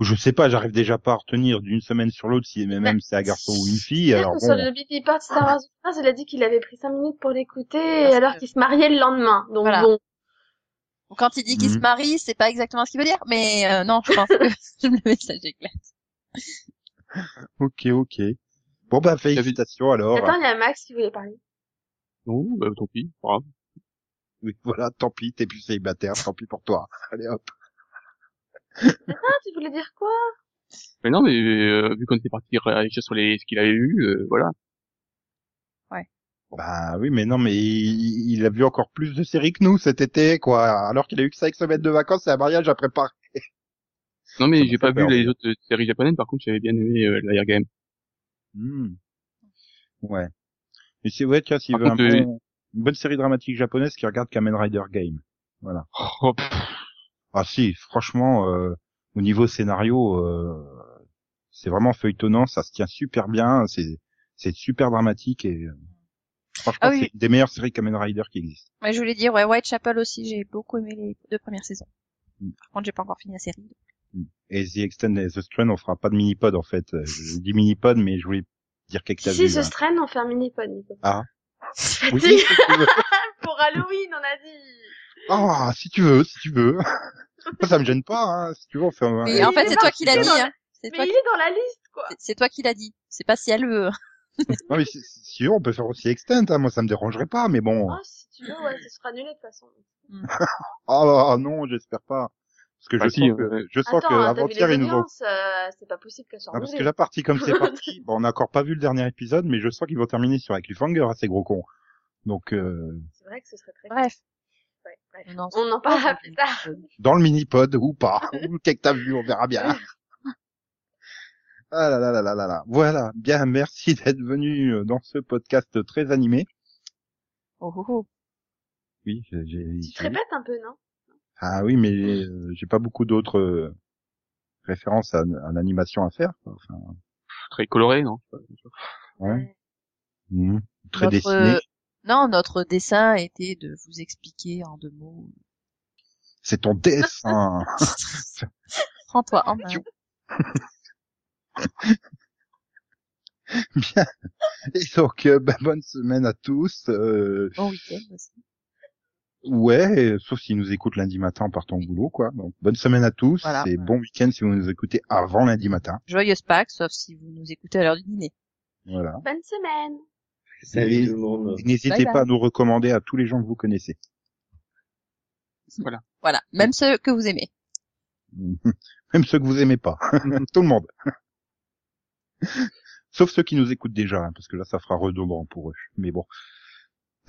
Je sais pas, j'arrive déjà pas à retenir d'une semaine sur l'autre si même Bah, c'est un garçon ou une fille. Alors sur bon. le BP Part Star Wars Universe, il a dit qu'il avait pris 5 minutes pour l'écouter alors qu'il se mariait le lendemain. Donc Voilà. bon, Quand il dit qu'il Mhm. se marie, c'est pas exactement ce qu'il veut dire, mais euh, non, je pense que le message est clair. Ok, ok. Bon bah félicitations alors. attends, il y a Max qui voulait parler. non, bah, tant pis, pas grave. Oui, voilà, tant pis, t'es plus célibataire, tant pis pour toi. Allez hop. Ah, tu voulais dire quoi? Mais non, mais euh, vu qu'on était parti réagir sur les ce qu'il avait eu, euh, voilà. Bah oui, mais non, mais il, il a vu encore plus de séries que nous cet été, quoi. Alors qu'il a eu que 5 semaines de vacances et un mariage à préparer. Non, mais m'a j'ai pas peur, vu les autres euh, séries japonaises. Par contre, j'avais bien aimé euh, la Air Game. Hmm. Ouais. Et c'est vrai, tiens, s'il veut un euh, bon- une bonne série dramatique japonaise qui regarde Kamen Rider Game. Voilà. Oh, Ah si, franchement, euh, au niveau scénario, euh, c'est vraiment feuilletonnant, ça se tient super bien, c'est c'est super dramatique et euh, franchement, Ah oui. c'est une des meilleures séries Kamen Rider qui existent. Mais je voulais dire, ouais, Whitechapel aussi, j'ai beaucoup aimé les deux premières saisons. Mm. Par contre, j'ai pas encore fini la série. Et The Extend et The Strain, on fera pas de mini-pod en fait. Euh, Je dis mini-pod, mais je voulais dire quelque chose. Si, si, ce strain, on fait un mini-pod, Nico. Ah. C'est Oui, si tu veux. Pour Halloween, on a dit. Ah, si tu veux, si tu veux. Ça me gêne pas, hein. Si tu veux, on fait un... Mais en fait, est c'est toi qui l'as dit, hein. C'est Mais toi, il qui- est dans la liste, quoi. c'est- toi qui l'as dit. C'est pas si elle veut. Non, mais si, si tu veux, on peut faire aussi Extend, hein. Moi, ça me dérangerait pas, mais bon. Oh, si tu veux, ouais, ce sera annulé de toute façon. Ah, non, j'espère pas. Parce que Bah je si, sens que, euh, je sens Attends, que hein, avant-hier, ils nous ont euh, c'est pas possible qu'elle soit Ah, parce que la partie comme c'est parti, bon, on n'a encore pas vu le dernier épisode, mais je sens qu'ils vont terminer sur un cliffhanger, hein, ces gros cons. Donc, euh, C'est vrai que ce serait très Bref. Ouais, bref. On en- On en parlera plus tard. dans le mini-pod ou pas, ou qu'est-ce que t'as vu, on verra bien. Ah là là là là là là. Voilà, bien, merci d'être venu dans ce podcast très animé. Oh, oh, oh. Oui, j'ai... j'ai- Tu te répètes un peu, non? Ah oui, mais euh, j'ai pas beaucoup d'autres euh, références à, à l'animation à faire. quoi. Enfin, très coloré, non? Ouais. Mhm. Très Notre, dessiné. euh, Non, notre dessin était de vous expliquer en deux mots. C'est ton dessin. Prends-toi en main. Bien. Et donc, euh, bah, bonne semaine à tous. Euh, Bon week-end aussi. Ouais, sauf s'ils nous écoutent lundi matin en partant au boulot, quoi. Donc, bonne semaine à tous Voilà. et bon week-end si vous nous écoutez avant lundi matin. Joyeuse Pâques, sauf si vous nous écoutez à l'heure du dîner. Voilà. Bonne semaine. Salut tout le monde. N'hésitez bye. pas à nous recommander à tous les gens que vous connaissez. Voilà. Voilà, même ceux que vous aimez. Même ceux que vous aimez pas. Tout le monde. Sauf ceux qui nous écoutent déjà, hein, parce que là, ça fera redondant pour eux. Mais bon.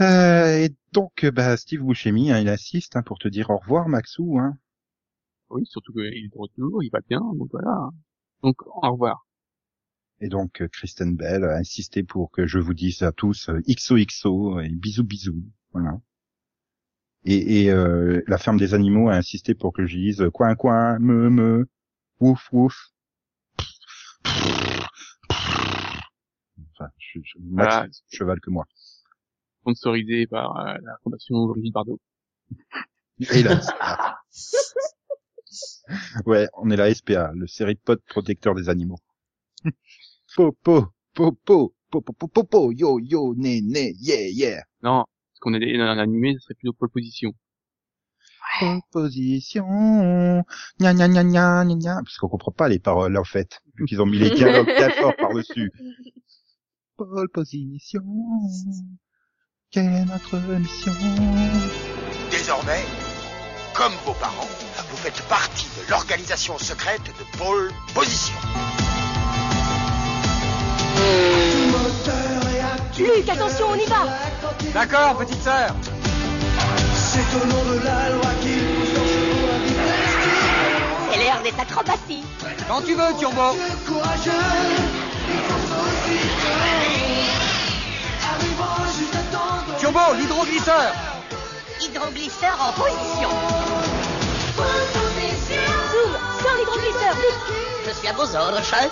Euh, et donc, bah, Steve Buscemi, hein, il assiste hein, pour te dire au revoir, Maxou. Hein. Oui, surtout qu'il est de retour, il va bien, donc voilà. Donc, au revoir. Et donc, euh, Kristen Bell a insisté pour que je vous dise à tous euh, XOXO et bisous bisous. Voilà. Et, et euh, la ferme des animaux a insisté pour que je dise euh, coin coin, me me, wouf wouf. Enfin, je, je, Max, cheval que moi. Sponsorisé par euh, la fondation Brigitte Bardot. SPA. ouais, on est la SPA, le série-pod protecteur des animaux. Popo, popo, popo, popo, popo, yo, yo, né, né, yeah, yeah. Non, parce qu'on est dans un animé, ce serait plutôt pole position. Position, gna gna gna gna gna gna, parce qu'on comprend pas les paroles en fait, vu qu'ils ont mis les dialogues bien forts par-dessus. Pole position, quelle est notre mission Désormais, comme vos parents, vous faites partie de l'organisation secrète de Pôle Position. Luc, attention, on y va. D'accord, petite sœur. C'est l'heure des acrobaties Quand tu veux, Turbo L'hydroglisseur. Hydroglisseur en position. Zoom, sors l'hydroglisseur, vite Je suis à vos ordres, chef